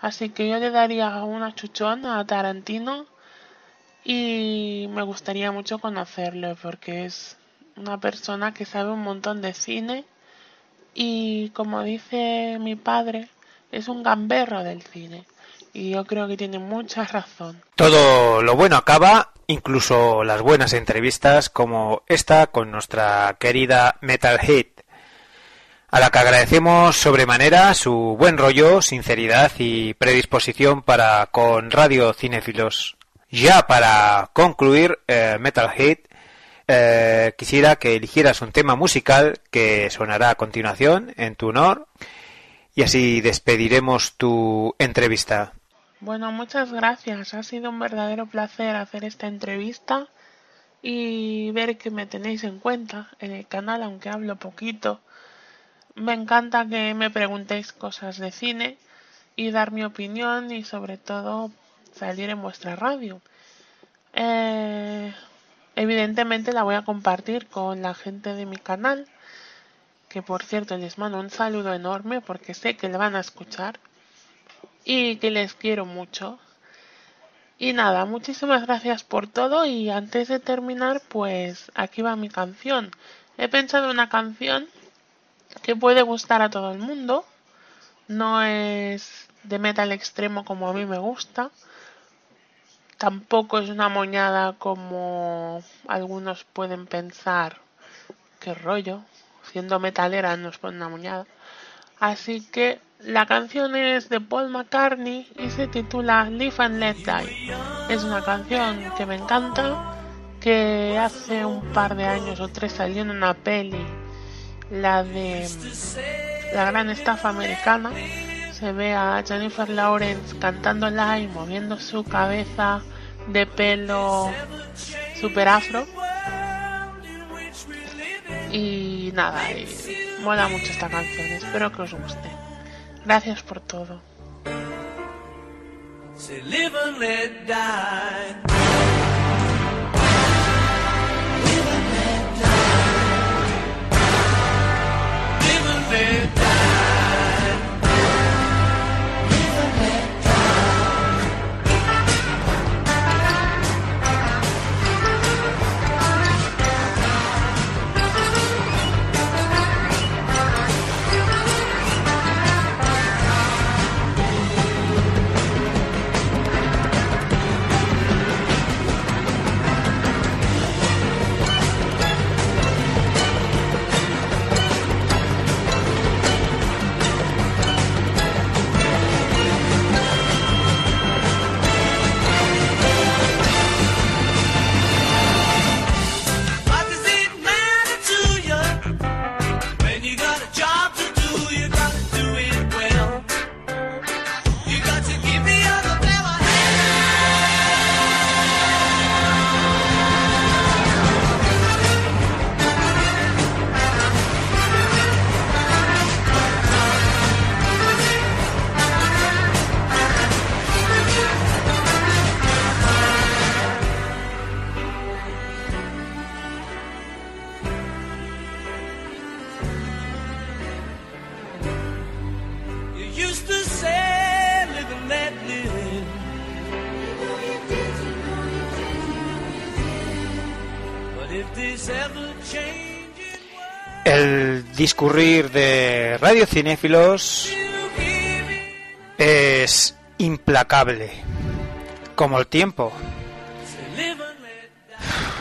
Así que yo le daría una chuchón a Tarantino y me gustaría mucho conocerlo porque es una persona que sabe un montón de cine y como dice mi padre, es un gamberro del cine. Y yo creo que tiene mucha razón.
Todo lo bueno acaba, incluso las buenas entrevistas como esta con nuestra querida Metalhead, a la que agradecemos sobremanera su buen rollo, sinceridad y predisposición para con Radio Cinéfilos. Ya para concluir, eh, Metalhead, eh, quisiera que eligieras un tema musical que sonará a continuación en tu honor y así despediremos tu entrevista.
Bueno, muchas gracias. Ha sido un verdadero placer hacer esta entrevista y ver que me tenéis en cuenta en el canal, aunque hablo poquito. Me encanta que me preguntéis cosas de cine y dar mi opinión y sobre todo salir en vuestra radio. Eh, evidentemente la voy a compartir con la gente de mi canal, que por cierto les mando un saludo enorme porque sé que le van a escuchar y que les quiero mucho. Y nada, muchísimas gracias por todo y antes de terminar, pues aquí va mi canción. He pensado una canción que puede gustar a todo el mundo. No es de metal extremo como a mí me gusta. Tampoco es una moñada como algunos pueden pensar. Qué rollo. Siendo metalera nos pone una moñada. Así que la canción es de Paul McCartney y se titula Live and Let Die. Es una canción que me encanta, que hace un par de años o tres salió en una peli, la de La Gran Estafa Americana. Se ve a Jennifer Lawrence cantándola y moviendo su cabeza de pelo super afro. Y nada, mola mucho esta canción, espero que os guste. Gracias por todo.
Discurrir de Radio Cinéfilos es implacable, como el tiempo.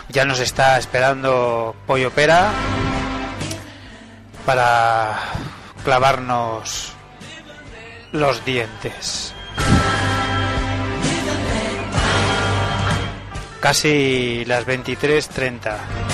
Ya nos está esperando Pollo Pera para clavarnos los dientes. Casi las 23.30.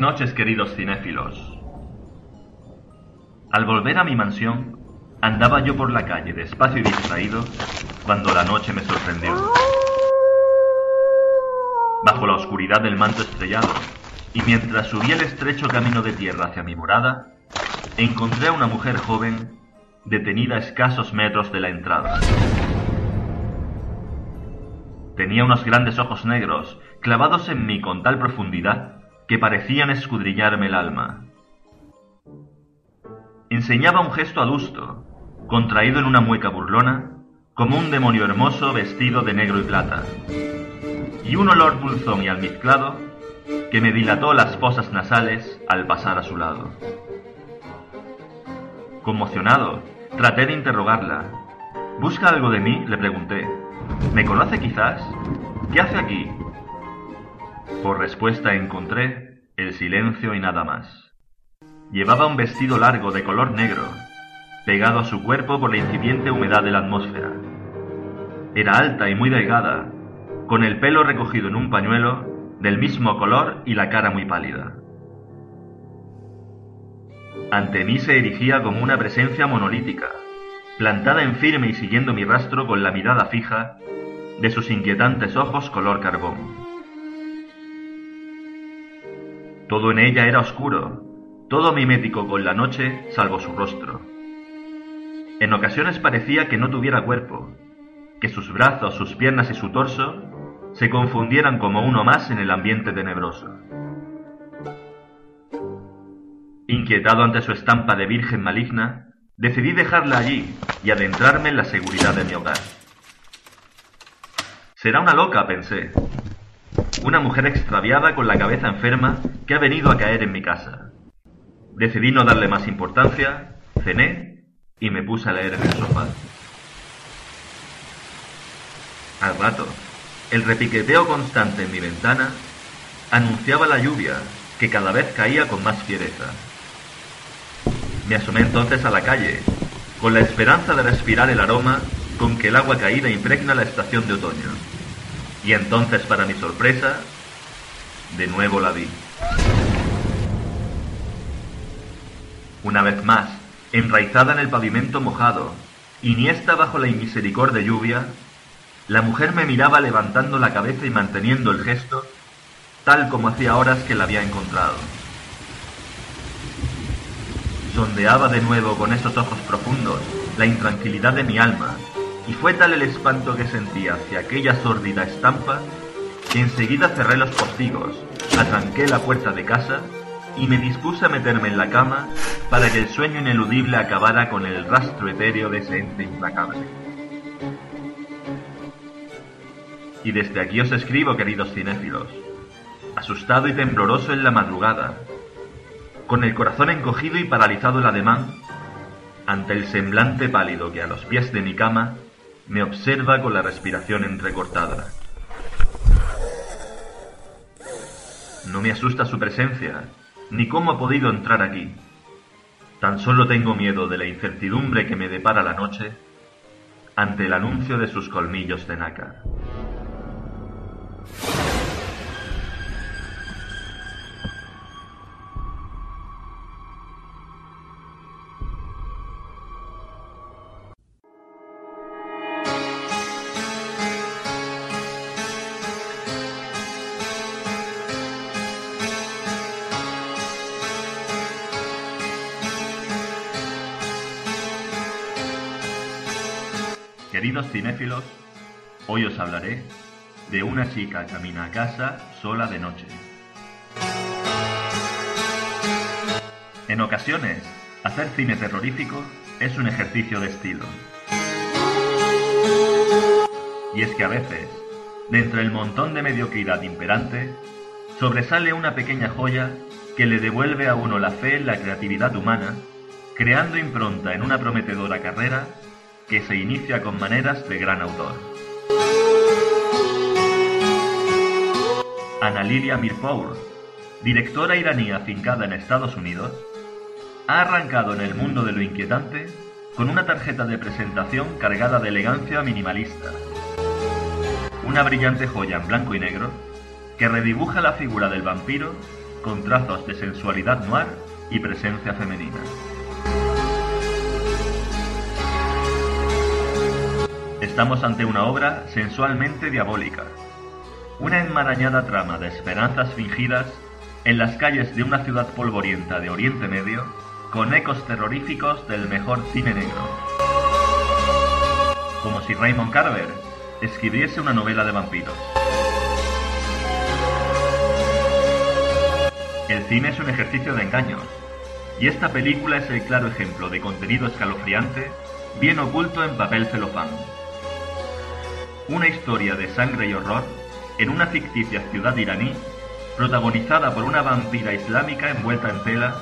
Noches, queridos cinéfilos. Al volver a mi mansión, andaba yo por la calle despacio y distraído cuando la noche me sorprendió. Bajo la oscuridad del manto estrellado, y mientras subía el estrecho camino de tierra hacia mi morada, encontré a una mujer joven detenida a escasos metros de la entrada. Tenía unos grandes ojos negros clavados en mí con tal profundidad que parecían escudriñarme el alma. Enseñaba un gesto adusto, contraído en una mueca burlona, como un demonio hermoso vestido de negro y plata, y un olor dulzón y almizclado que me dilató las fosas nasales al pasar a su lado. Conmocionado, traté de interrogarla. ¿Busca algo de mí? le pregunté. ¿Me conoce quizás? ¿Qué hace aquí? Por respuesta encontré el silencio y nada más. Llevaba un vestido largo de color negro, pegado a su cuerpo por la incipiente humedad de la atmósfera. Era alta y muy delgada, con el pelo recogido en un pañuelo del mismo color y la cara muy pálida. Ante mí se erigía como una presencia monolítica, plantada en firme y siguiendo mi rastro con la mirada fija de sus inquietantes ojos color carbón. Todo en ella era oscuro, todo mimético con la noche salvo su rostro. En ocasiones parecía que no tuviera cuerpo, que sus brazos, sus piernas y su torso se confundieran como uno más en el ambiente tenebroso. Inquietado ante su estampa de virgen maligna, decidí dejarla allí y adentrarme en la seguridad de mi hogar. Será una loca, pensé. Una mujer extraviada con la cabeza enferma que ha venido a caer en mi casa. Decidí no darle más importancia, cené y me puse a leer en el sofá. Al rato, el repiqueteo constante en mi ventana anunciaba la lluvia que cada vez caía con más fiereza. Me asomé entonces a la calle, con la esperanza de respirar el aroma con que el agua caída impregna la estación de otoño. Y entonces, para mi sorpresa, de nuevo la vi. Una vez más, enraizada en el pavimento mojado, iniesta bajo la inmisericordia lluvia, la mujer me miraba levantando la cabeza y manteniendo el gesto, tal como hacía horas que la había encontrado. Sondeaba de nuevo con esos ojos profundos la intranquilidad de mi alma, y fue tal el espanto que sentía hacia aquella sórdida estampa que enseguida cerré los postigos, atranqué la puerta de casa y me dispuse a meterme en la cama para que el sueño ineludible acabara con el rastro etéreo de ese ente implacable. Y desde aquí os escribo, queridos cinéfilos, asustado y tembloroso en la madrugada, con el corazón encogido y paralizado el ademán, ante el semblante pálido que a los pies de mi cama me observa con la respiración entrecortada. No me asusta su presencia, ni cómo ha podido entrar aquí. Tan solo tengo miedo de la incertidumbre que me depara la noche ante el anuncio de sus colmillos de nácar. Cinéfilos, hoy os hablaré de una chica camina a casa sola de noche. En ocasiones, hacer cine terrorífico es un ejercicio de estilo. Y es que a veces, de entre el montón de mediocridad imperante, sobresale una pequeña joya que le devuelve a uno la fe en la creatividad humana, creando impronta en una prometedora carrera que se inicia con maneras de gran autor. Ana Lilia Mirpour, directora iraní afincada en Estados Unidos, ha arrancado en el mundo de lo inquietante con una tarjeta de presentación cargada de elegancia minimalista. Una brillante joya en blanco y negro que redibuja la figura del vampiro con trazos de sensualidad noir y presencia femenina. Estamos ante una obra sensualmente diabólica, una enmarañada trama de esperanzas fingidas en las calles de una ciudad polvorienta de Oriente Medio, con ecos terroríficos del mejor cine negro. Como si Raymond Carver escribiese una novela de vampiros. El cine es un ejercicio de engaños, y esta película es el claro ejemplo de contenido escalofriante, bien oculto en papel celofán. Una historia de sangre y horror en una ficticia ciudad iraní, protagonizada por una vampira islámica envuelta en tela,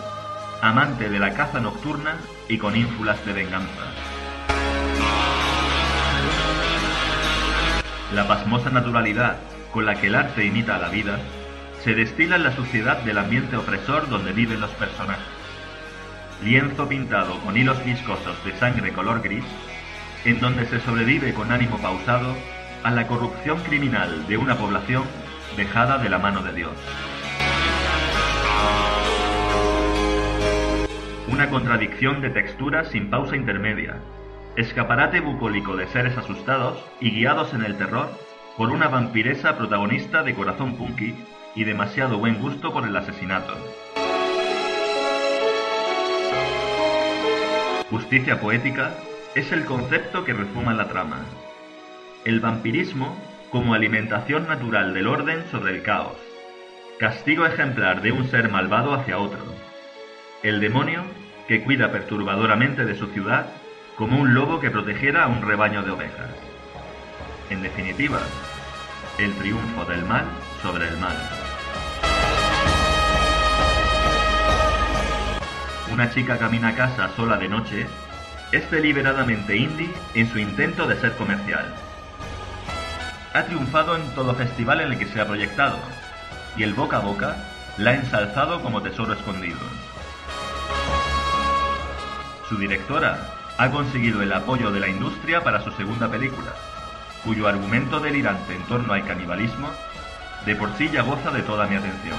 amante de la caza nocturna y con ínfulas de venganza. La pasmosa naturalidad con la que el arte imita a la vida se destila en la suciedad del ambiente opresor donde viven los personajes. Lienzo pintado con hilos viscosos de sangre color gris, en donde se sobrevive con ánimo pausado a la corrupción criminal de una población dejada de la mano de Dios. Una contradicción de texturas sin pausa intermedia, escaparate bucólico de seres asustados y guiados en el terror por una vampiresa protagonista de corazón punky y demasiado buen gusto por el asesinato. Justicia poética es el concepto que rezuma la trama. El vampirismo como alimentación natural del orden sobre el caos. Castigo ejemplar de un ser malvado hacia otro. El demonio que cuida perturbadoramente de su ciudad como un lobo que protegiera a un rebaño de ovejas. En definitiva, el triunfo del mal sobre el mal. Una chica camina a casa sola de noche es deliberadamente indie en su intento de ser comercial. Ha triunfado en todo festival en el que se ha proyectado y el boca a boca la ha ensalzado como tesoro escondido. Su directora ha conseguido el apoyo de la industria para su segunda película, cuyo argumento delirante en torno al canibalismo de por sí ya goza de toda mi atención.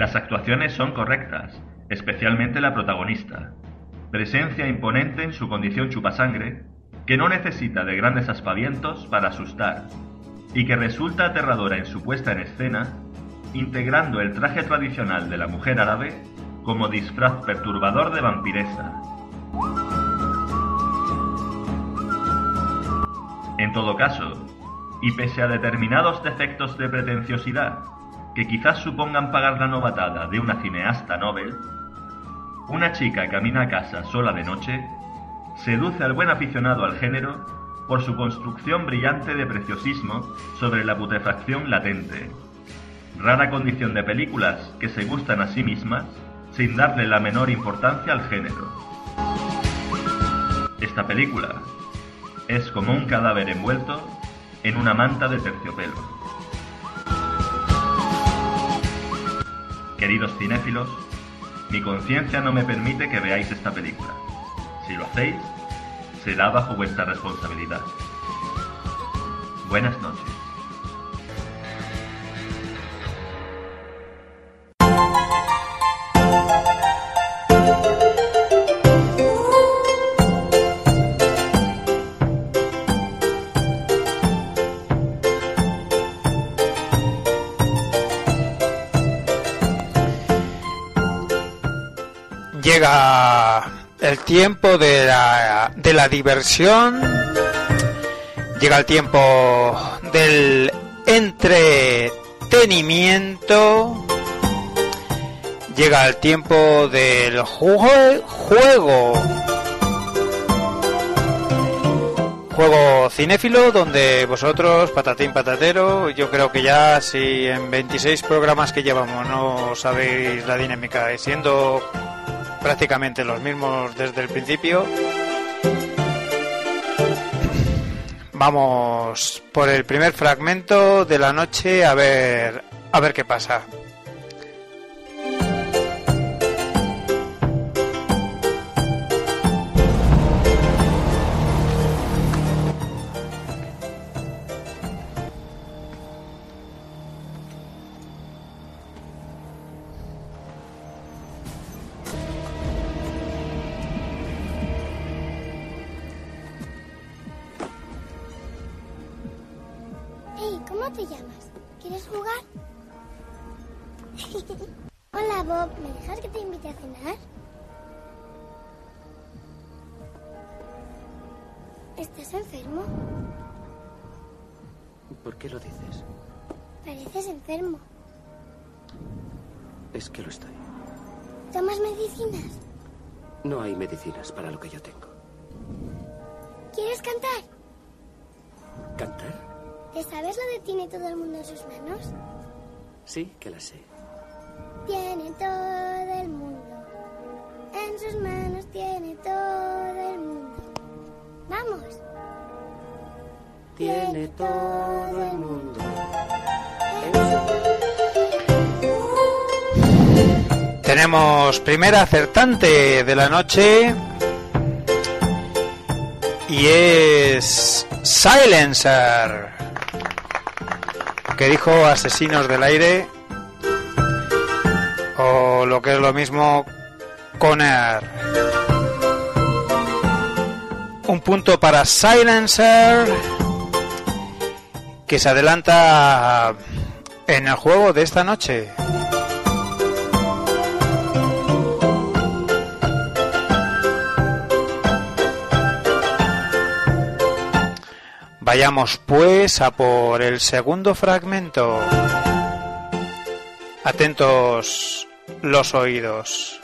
Las actuaciones son correctas, especialmente la protagonista. Presencia imponente en su condición chupasangre, que no necesita de grandes aspavientos para asustar, y que resulta aterradora en su puesta en escena, integrando el traje tradicional de la mujer árabe como disfraz perturbador de vampiresa. En todo caso, y pese a determinados defectos de pretenciosidad que quizás supongan pagar la novatada de una cineasta Nobel, una chica camina a casa sola de noche seduce al buen aficionado al género por su construcción brillante de preciosismo sobre la putrefacción latente. Rara condición de películas que se gustan a sí mismas sin darle la menor importancia al género. Esta película es como un cadáver envuelto en una manta de terciopelo. Queridos cinéfilos, mi conciencia no me permite que veáis esta película. Si lo hacéis, será bajo vuestra responsabilidad. Buenas noches.
Llega el tiempo de la, de la diversión, llega el tiempo del entretenimiento, llega el tiempo del jue- juego. Juego cinéfilo donde vosotros, patatín patatero, yo creo que ya si en 26 programas que llevamos no sabéis la dinámica y siendo prácticamente los mismos desde el principio. Vamos por el primer fragmento de la noche a ver a ver qué pasa. Tenemos primera acertante de la noche y es Silencer, que dijo Asesinos del Aire o lo que es lo mismo Conner. Un punto para Silencer que se adelanta en el juego de esta noche. Vayamos pues a por el segundo fragmento. Atentos los oídos.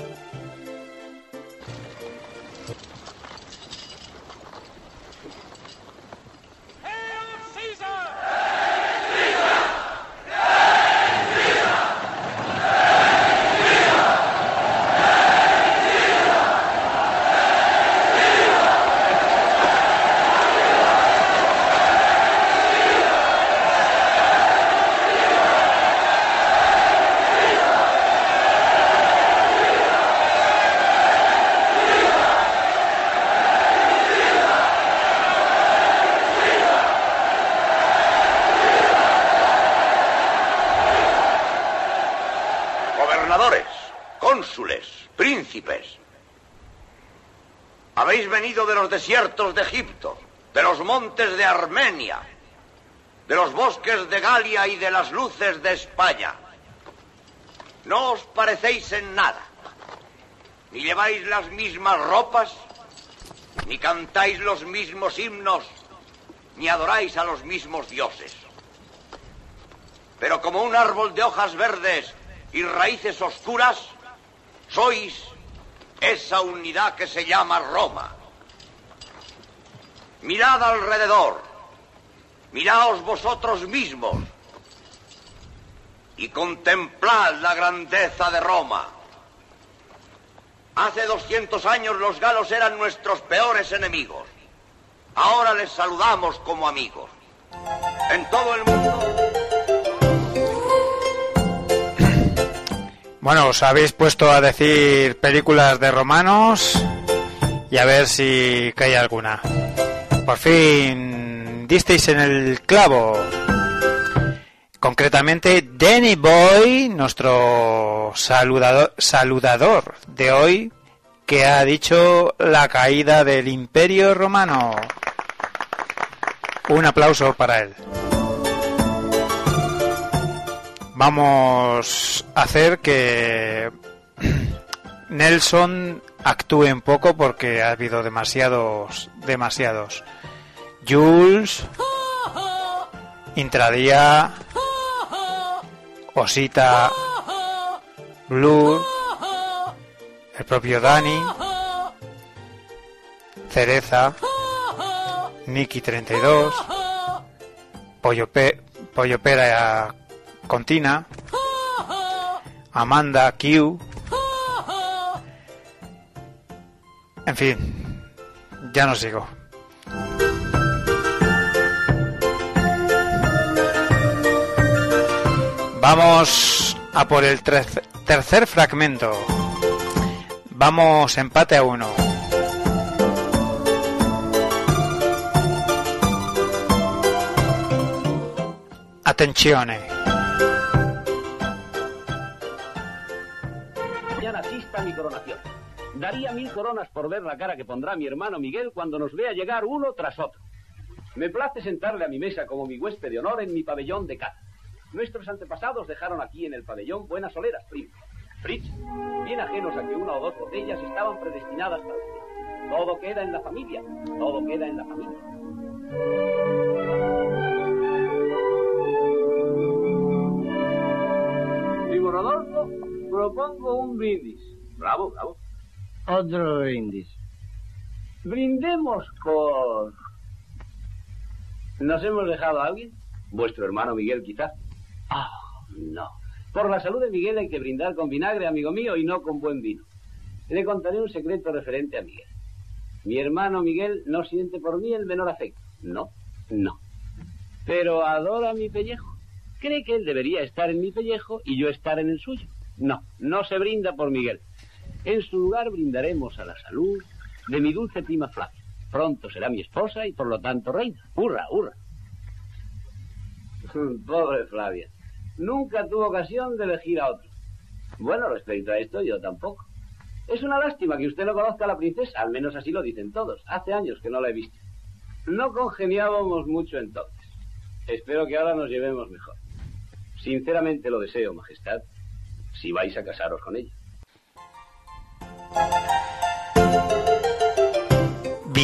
Venido de los desiertos de Egipto, de los montes de Armenia, de los bosques de Galia y de las luces de España. No os parecéis en nada. Ni lleváis las mismas ropas, ni cantáis los mismos himnos, ni adoráis a los mismos dioses. Pero como un árbol de hojas verdes y raíces oscuras, sois esa unidad que se llama Roma. Mirad alrededor, miraos vosotros mismos y contemplad la grandeza de Roma. Hace 200 años los galos eran nuestros peores enemigos. Ahora les saludamos como amigos. En todo el mundo
Bueno, os habéis puesto a decir películas de romanos y a ver si cae alguna. Por fin disteis en el clavo. Concretamente, Danny Boy, nuestro saludador, saludador de hoy, que ha dicho la caída del Imperio Romano. Un aplauso para él. Vamos a hacer que Nelson actúe un poco porque ha habido demasiados, demasiados. Jules, Intradía, Osita, Blue, el propio Dani, Cereza, Nicky 32, Pollo, Pe Pollo Pera Contina, Amanda Q. En fin, ya no sigo. Vamos a por el tercer fragmento. Vamos empate a uno. Attenzione.
Daría mil coronas por ver la cara que pondrá mi hermano Miguel cuando nos vea llegar uno tras otro. Me place sentarle a mi mesa como mi huésped de honor en mi pabellón de caza. Nuestros antepasados dejaron aquí en el pabellón buenas oleras, primo. Fritz, bien ajenos a que una o dos botellas estaban predestinadas para usted. Todo queda en la familia, todo queda en la familia. Rodolfo, propongo un brindis. Bravo, bravo. Otro brindis. Brindemos por... ¿Nos hemos dejado a alguien? ¿Vuestro hermano Miguel, quizás? Ah, no. Por la salud de Miguel hay que brindar con vinagre, amigo mío, y no con buen vino. Le contaré un secreto referente a Miguel. Mi hermano Miguel no siente por mí el menor afecto. No, no. Pero adora mi pellejo. Cree que él debería estar en mi pellejo y yo estar en el suyo. No, no se brinda por Miguel. En su lugar brindaremos a la salud de mi dulce prima Flavia. Pronto será mi esposa y por lo tanto reina. ¡Hurra, hurra! Pobre Flavia. Nunca tuvo ocasión de elegir a otro. Bueno, respecto a esto, yo tampoco. Es una lástima que usted no conozca a la princesa, al menos así lo dicen todos. Hace años que no la he visto. No congeniábamos mucho entonces. Espero que ahora nos llevemos mejor. Sinceramente lo deseo, Majestad, si vais a casaros con ella.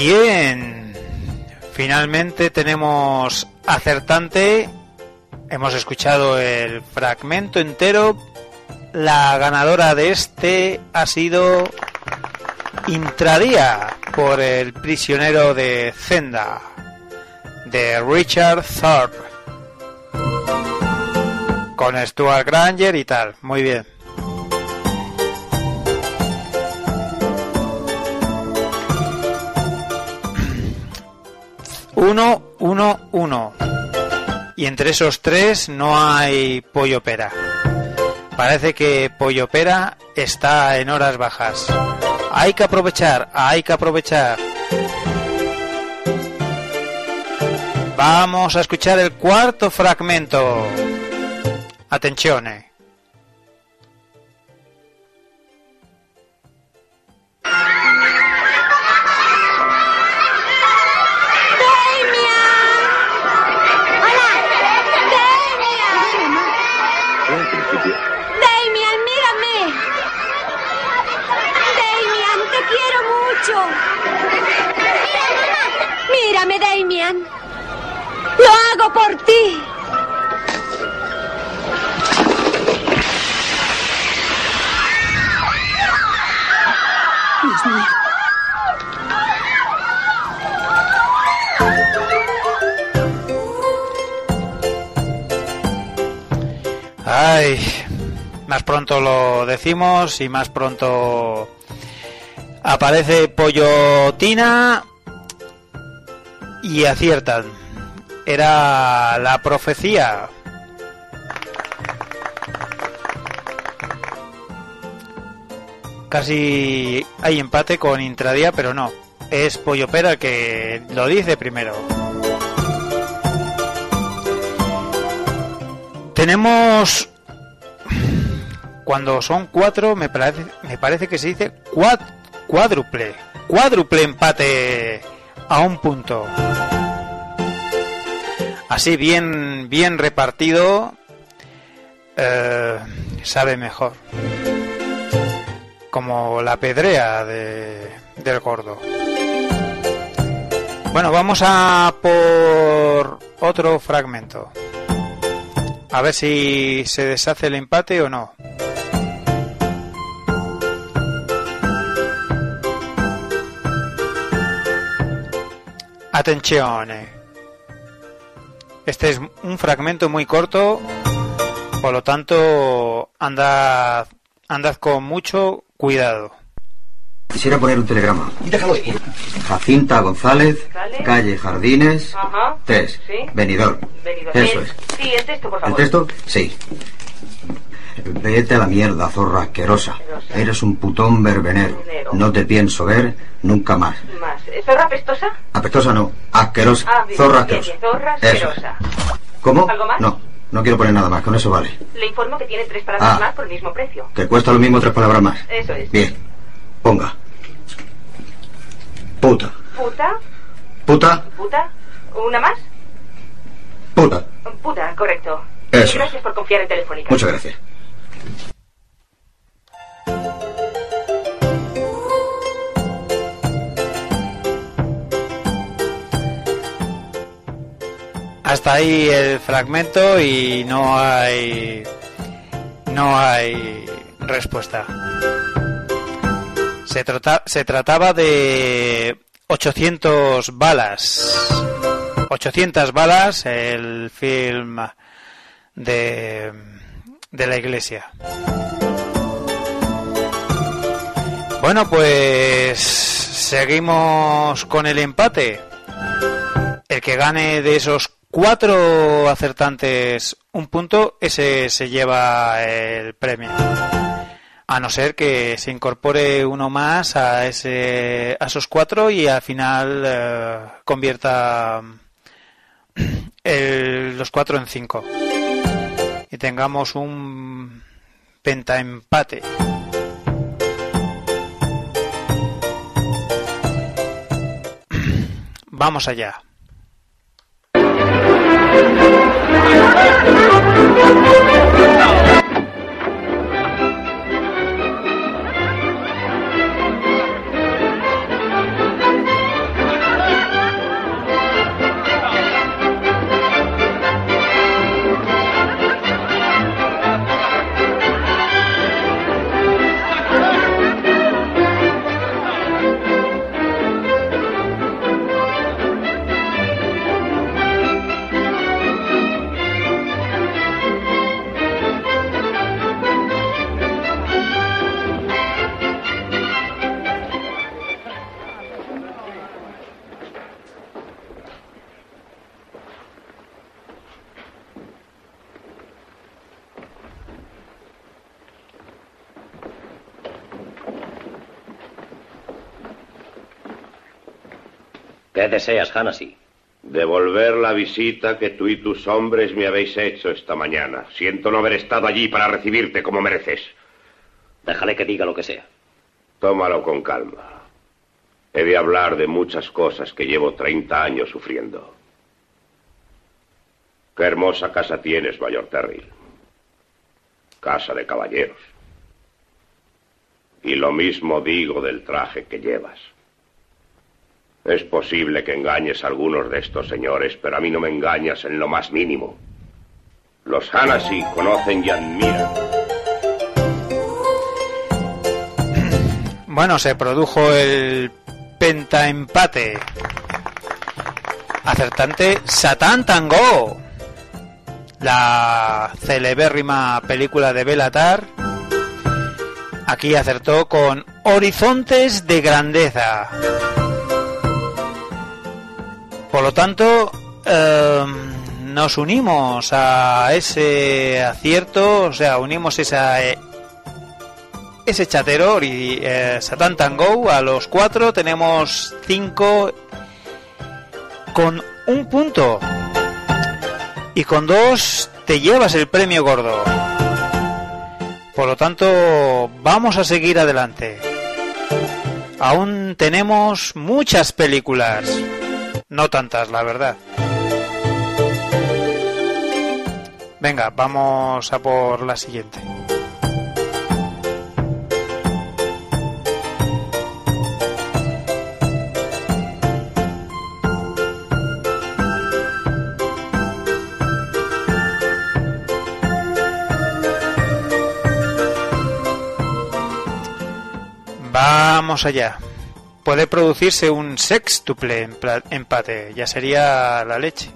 Bien, finalmente tenemos acertante. Hemos escuchado el fragmento entero. La ganadora de este ha sido Intradía por el prisionero de Zenda, de Richard Thorpe. Con Stuart Granger y tal. Muy bien. Uno, uno, uno. Y entre esos tres no hay pollo pera. Parece que pollo pera está en horas bajas. Hay que aprovechar, hay que aprovechar. Vamos a escuchar el cuarto fragmento. Atención.
Hago por ti.
Dios mío.
Ay, más pronto lo decimos y más pronto aparece Pollo Tina y aciertan. Era la profecía. Casi hay empate con Intradía, pero no. Es Pollo Pera que lo dice primero. Tenemos cuando son cuatro me parece me parece que se dice cuádruple cuádruple empate a un punto así bien bien repartido eh, sabe mejor como la pedrea de, del gordo bueno vamos a por otro fragmento a ver si se deshace el empate o no. Atención. Este es un fragmento muy corto, por lo tanto, andad, andad con mucho cuidado.
Quisiera poner un telegrama. Jacinta González, calle Jardines,
Ajá.
3,
Sí.
Benidorm.
Benidorm.
Eso
El-
es.
Sí, el texto, por
¿El
favor.
texto? Sí. Vete a la mierda, zorra asquerosa. Eres un putón verbenero. No te pienso ver nunca más.
¿Eh, ¿Zorra pestosa?
Apestosa no, asquerosa.
Ah, bien,
zorra asquerosa.
bien, Zorra
Eso
asquerosa.
¿Cómo?
¿Algo más?
No, no quiero poner nada más, con eso vale.
Le informo que tiene tres palabras
Ah.
más por el mismo precio.
Que cuesta lo mismo tres palabras más.
Eso es.
Bien. Ponga. Puta.
Puta,
Puta.
puta. ¿Una más?
Puta.
Puta, correcto.
Eso.
Gracias por confiar en Telefónica.
Muchas gracias.
Hasta ahí el fragmento y no hay no hay respuesta. Se, trata- se trataba de 800 balas. 800 balas, el film de, de la iglesia. Bueno, pues seguimos con el empate. El que gane de esos cuatro acertantes un punto, ese se lleva el premio. A no ser que se incorpore uno más a ese a esos cuatro y al final eh, convierta el- los cuatro en cinco. Y tengamos un pentaempate. Vamos allá.
¿Qué deseas, Hanasi?
Devolver la visita que tú y tus hombres me habéis hecho esta mañana. Siento no haber estado allí para recibirte como mereces.
Déjale que diga lo que sea.
Tómalo con calma. He de hablar de muchas cosas que llevo 30 años sufriendo. Qué hermosa casa tienes, Mayor Terril. Casa de caballeros. Y lo mismo digo del traje que llevas. Es posible que engañes a algunos de estos señores, pero a mí no me engañas en lo más mínimo. Los Hanasi conocen y admiran.
Bueno, se produjo el pentaempate. Acertante Satan Tango. La celebérrima película de Belatar. Aquí acertó con Horizontes de Grandeza. Por lo tanto, eh, nos unimos a ese acierto, o sea, unimos esa, eh, ese chatero y eh, Satan Tango a los cuatro, tenemos cinco con un punto. Y con dos te llevas el premio gordo. Por lo tanto, vamos a seguir adelante. Aún tenemos muchas películas. No tantas, la verdad. Venga, vamos a por la siguiente. Vamos allá. Puede producirse un sextuple empate, ya sería la leche.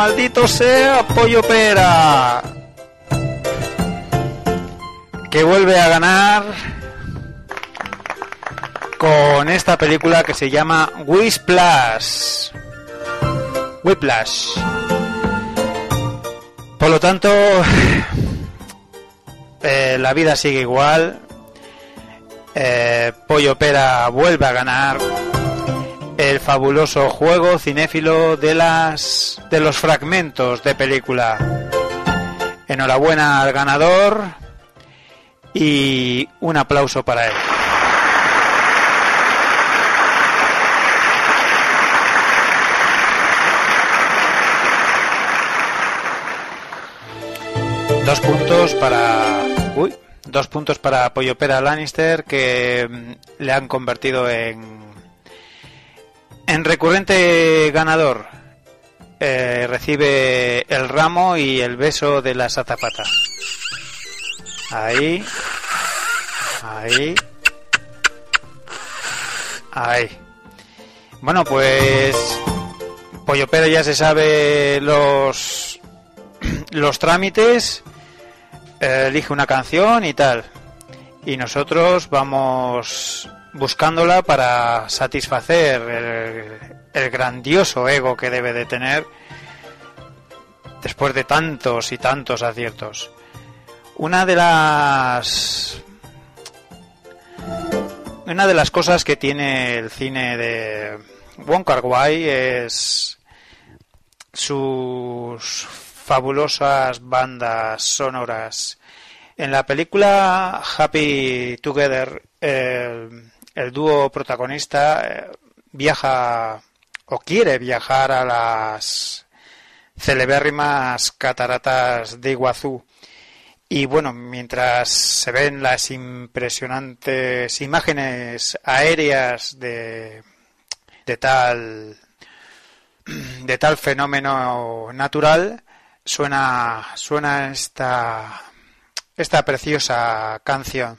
¡Maldito sea
Pollo Pera! Que vuelve a ganar con esta película que se llama Whiplash. Whiplash. Por lo tanto, eh, la vida sigue igual. Eh, Pollo Pera vuelve a ganar el fabuloso juego cinéfilo de las de los fragmentos de película. Enhorabuena al ganador y un aplauso para él. Dos puntos para. Uy, dos puntos para Pollo Pera Lannister que mm, le han convertido en. En recurrente ganador. Eh, recibe el ramo y el beso de las azafatas. Ahí. Ahí. Ahí. Bueno, pues. Pollo Pera ya se sabe los. Los trámites. elige una canción y tal. Y nosotros vamos buscándola para satisfacer el, grandioso ego que debe de tener después de tantos y tantos aciertos. Una de las una de las cosas que tiene el cine de Wong Kar es sus fabulosas bandas sonoras. En la película Happy Together, el dúo protagonista eh, viaja o quiere viajar a las celebérrimas cataratas de Iguazú. Y bueno, mientras se ven las impresionantes imágenes aéreas de, de tal de tal fenómeno natural, suena suena esta esta preciosa canción.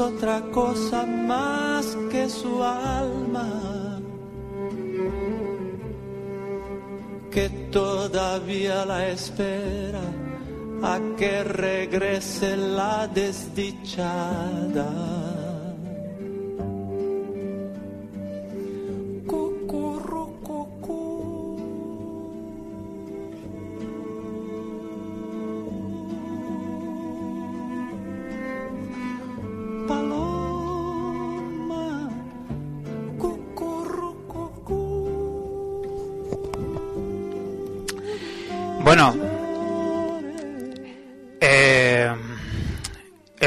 Otra cosa más que su alma. Que todavía la espera a que regrese la desdichada.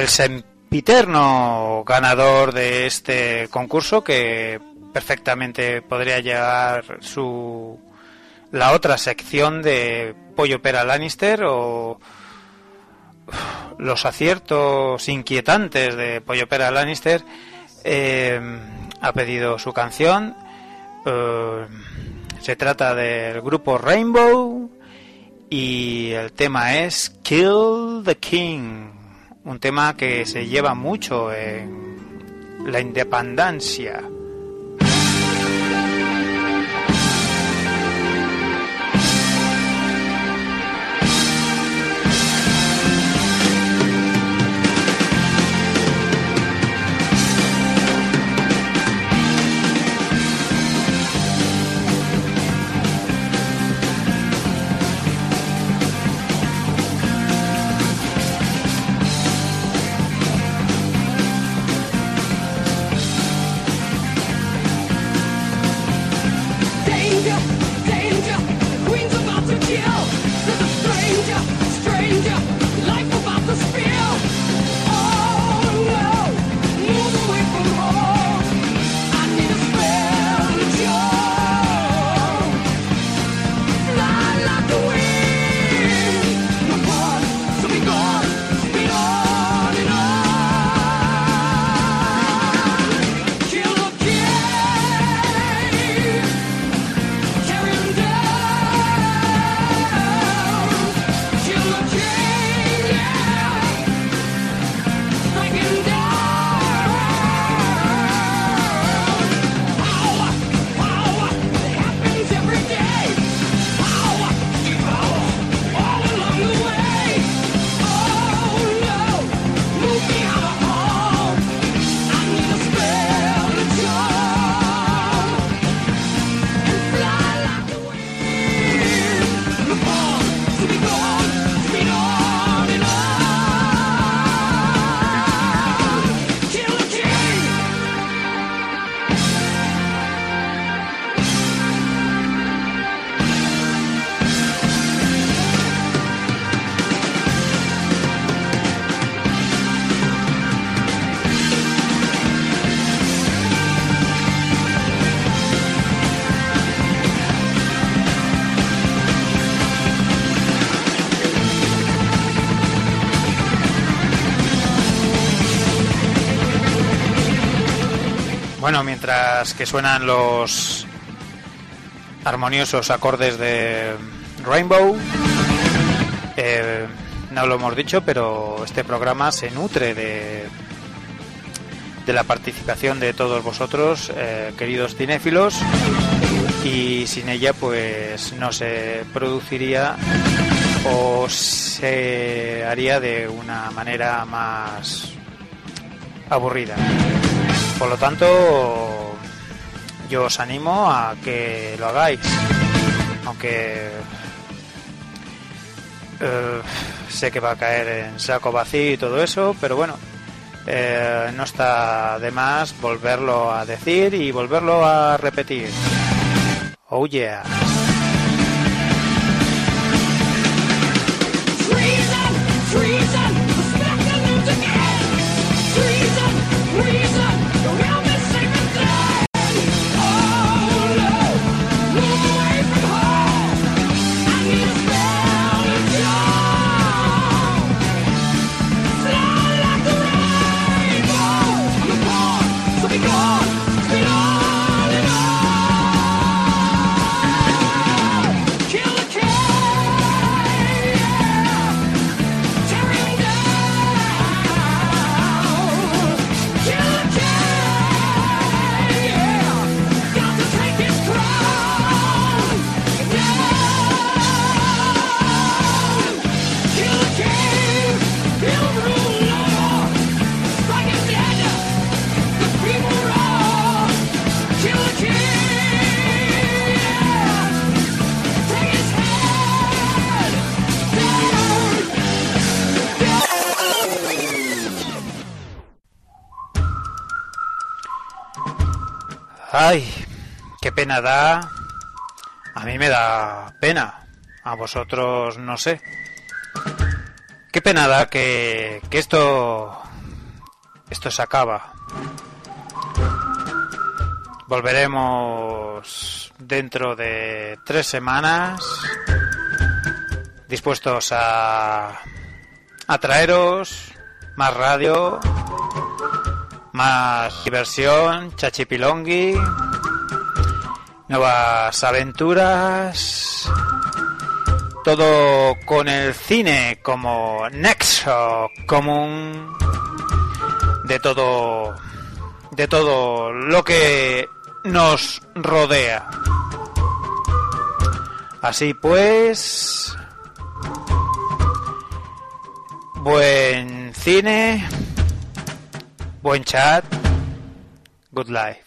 El sempiterno ganador de este concurso que perfectamente podría llevar su la otra sección de Pollo Pera Lannister o los aciertos inquietantes de Pollo Pera Lannister eh, ha pedido su canción. Eh, se trata del grupo Rainbow y el tema es Kill the King, un tema que se lleva mucho en la independencia. Bueno, mientras que suenan los armoniosos acordes de Rainbow, eh, no lo hemos dicho, pero este programa se nutre de, de la participación de todos vosotros, eh, queridos cinéfilos, y sin ella pues no se produciría o se haría de una manera más aburrida. Por lo tanto, yo os animo a que lo hagáis, aunque eh, sé que va a caer en saco vacío y todo eso, pero bueno, eh, no está de más volverlo a decir y volverlo a repetir. Oh yeah. Da. A mí me da pena. A vosotros no sé. Qué pena da que, que esto esto se acaba. Volveremos dentro de tres semanas dispuestos a, a traeros más radio, más diversión, chachipilongui, nuevas aventuras, todo con el cine como nexo común de todo de todo lo que nos rodea. Así pues, buen cine, buen chat, good life.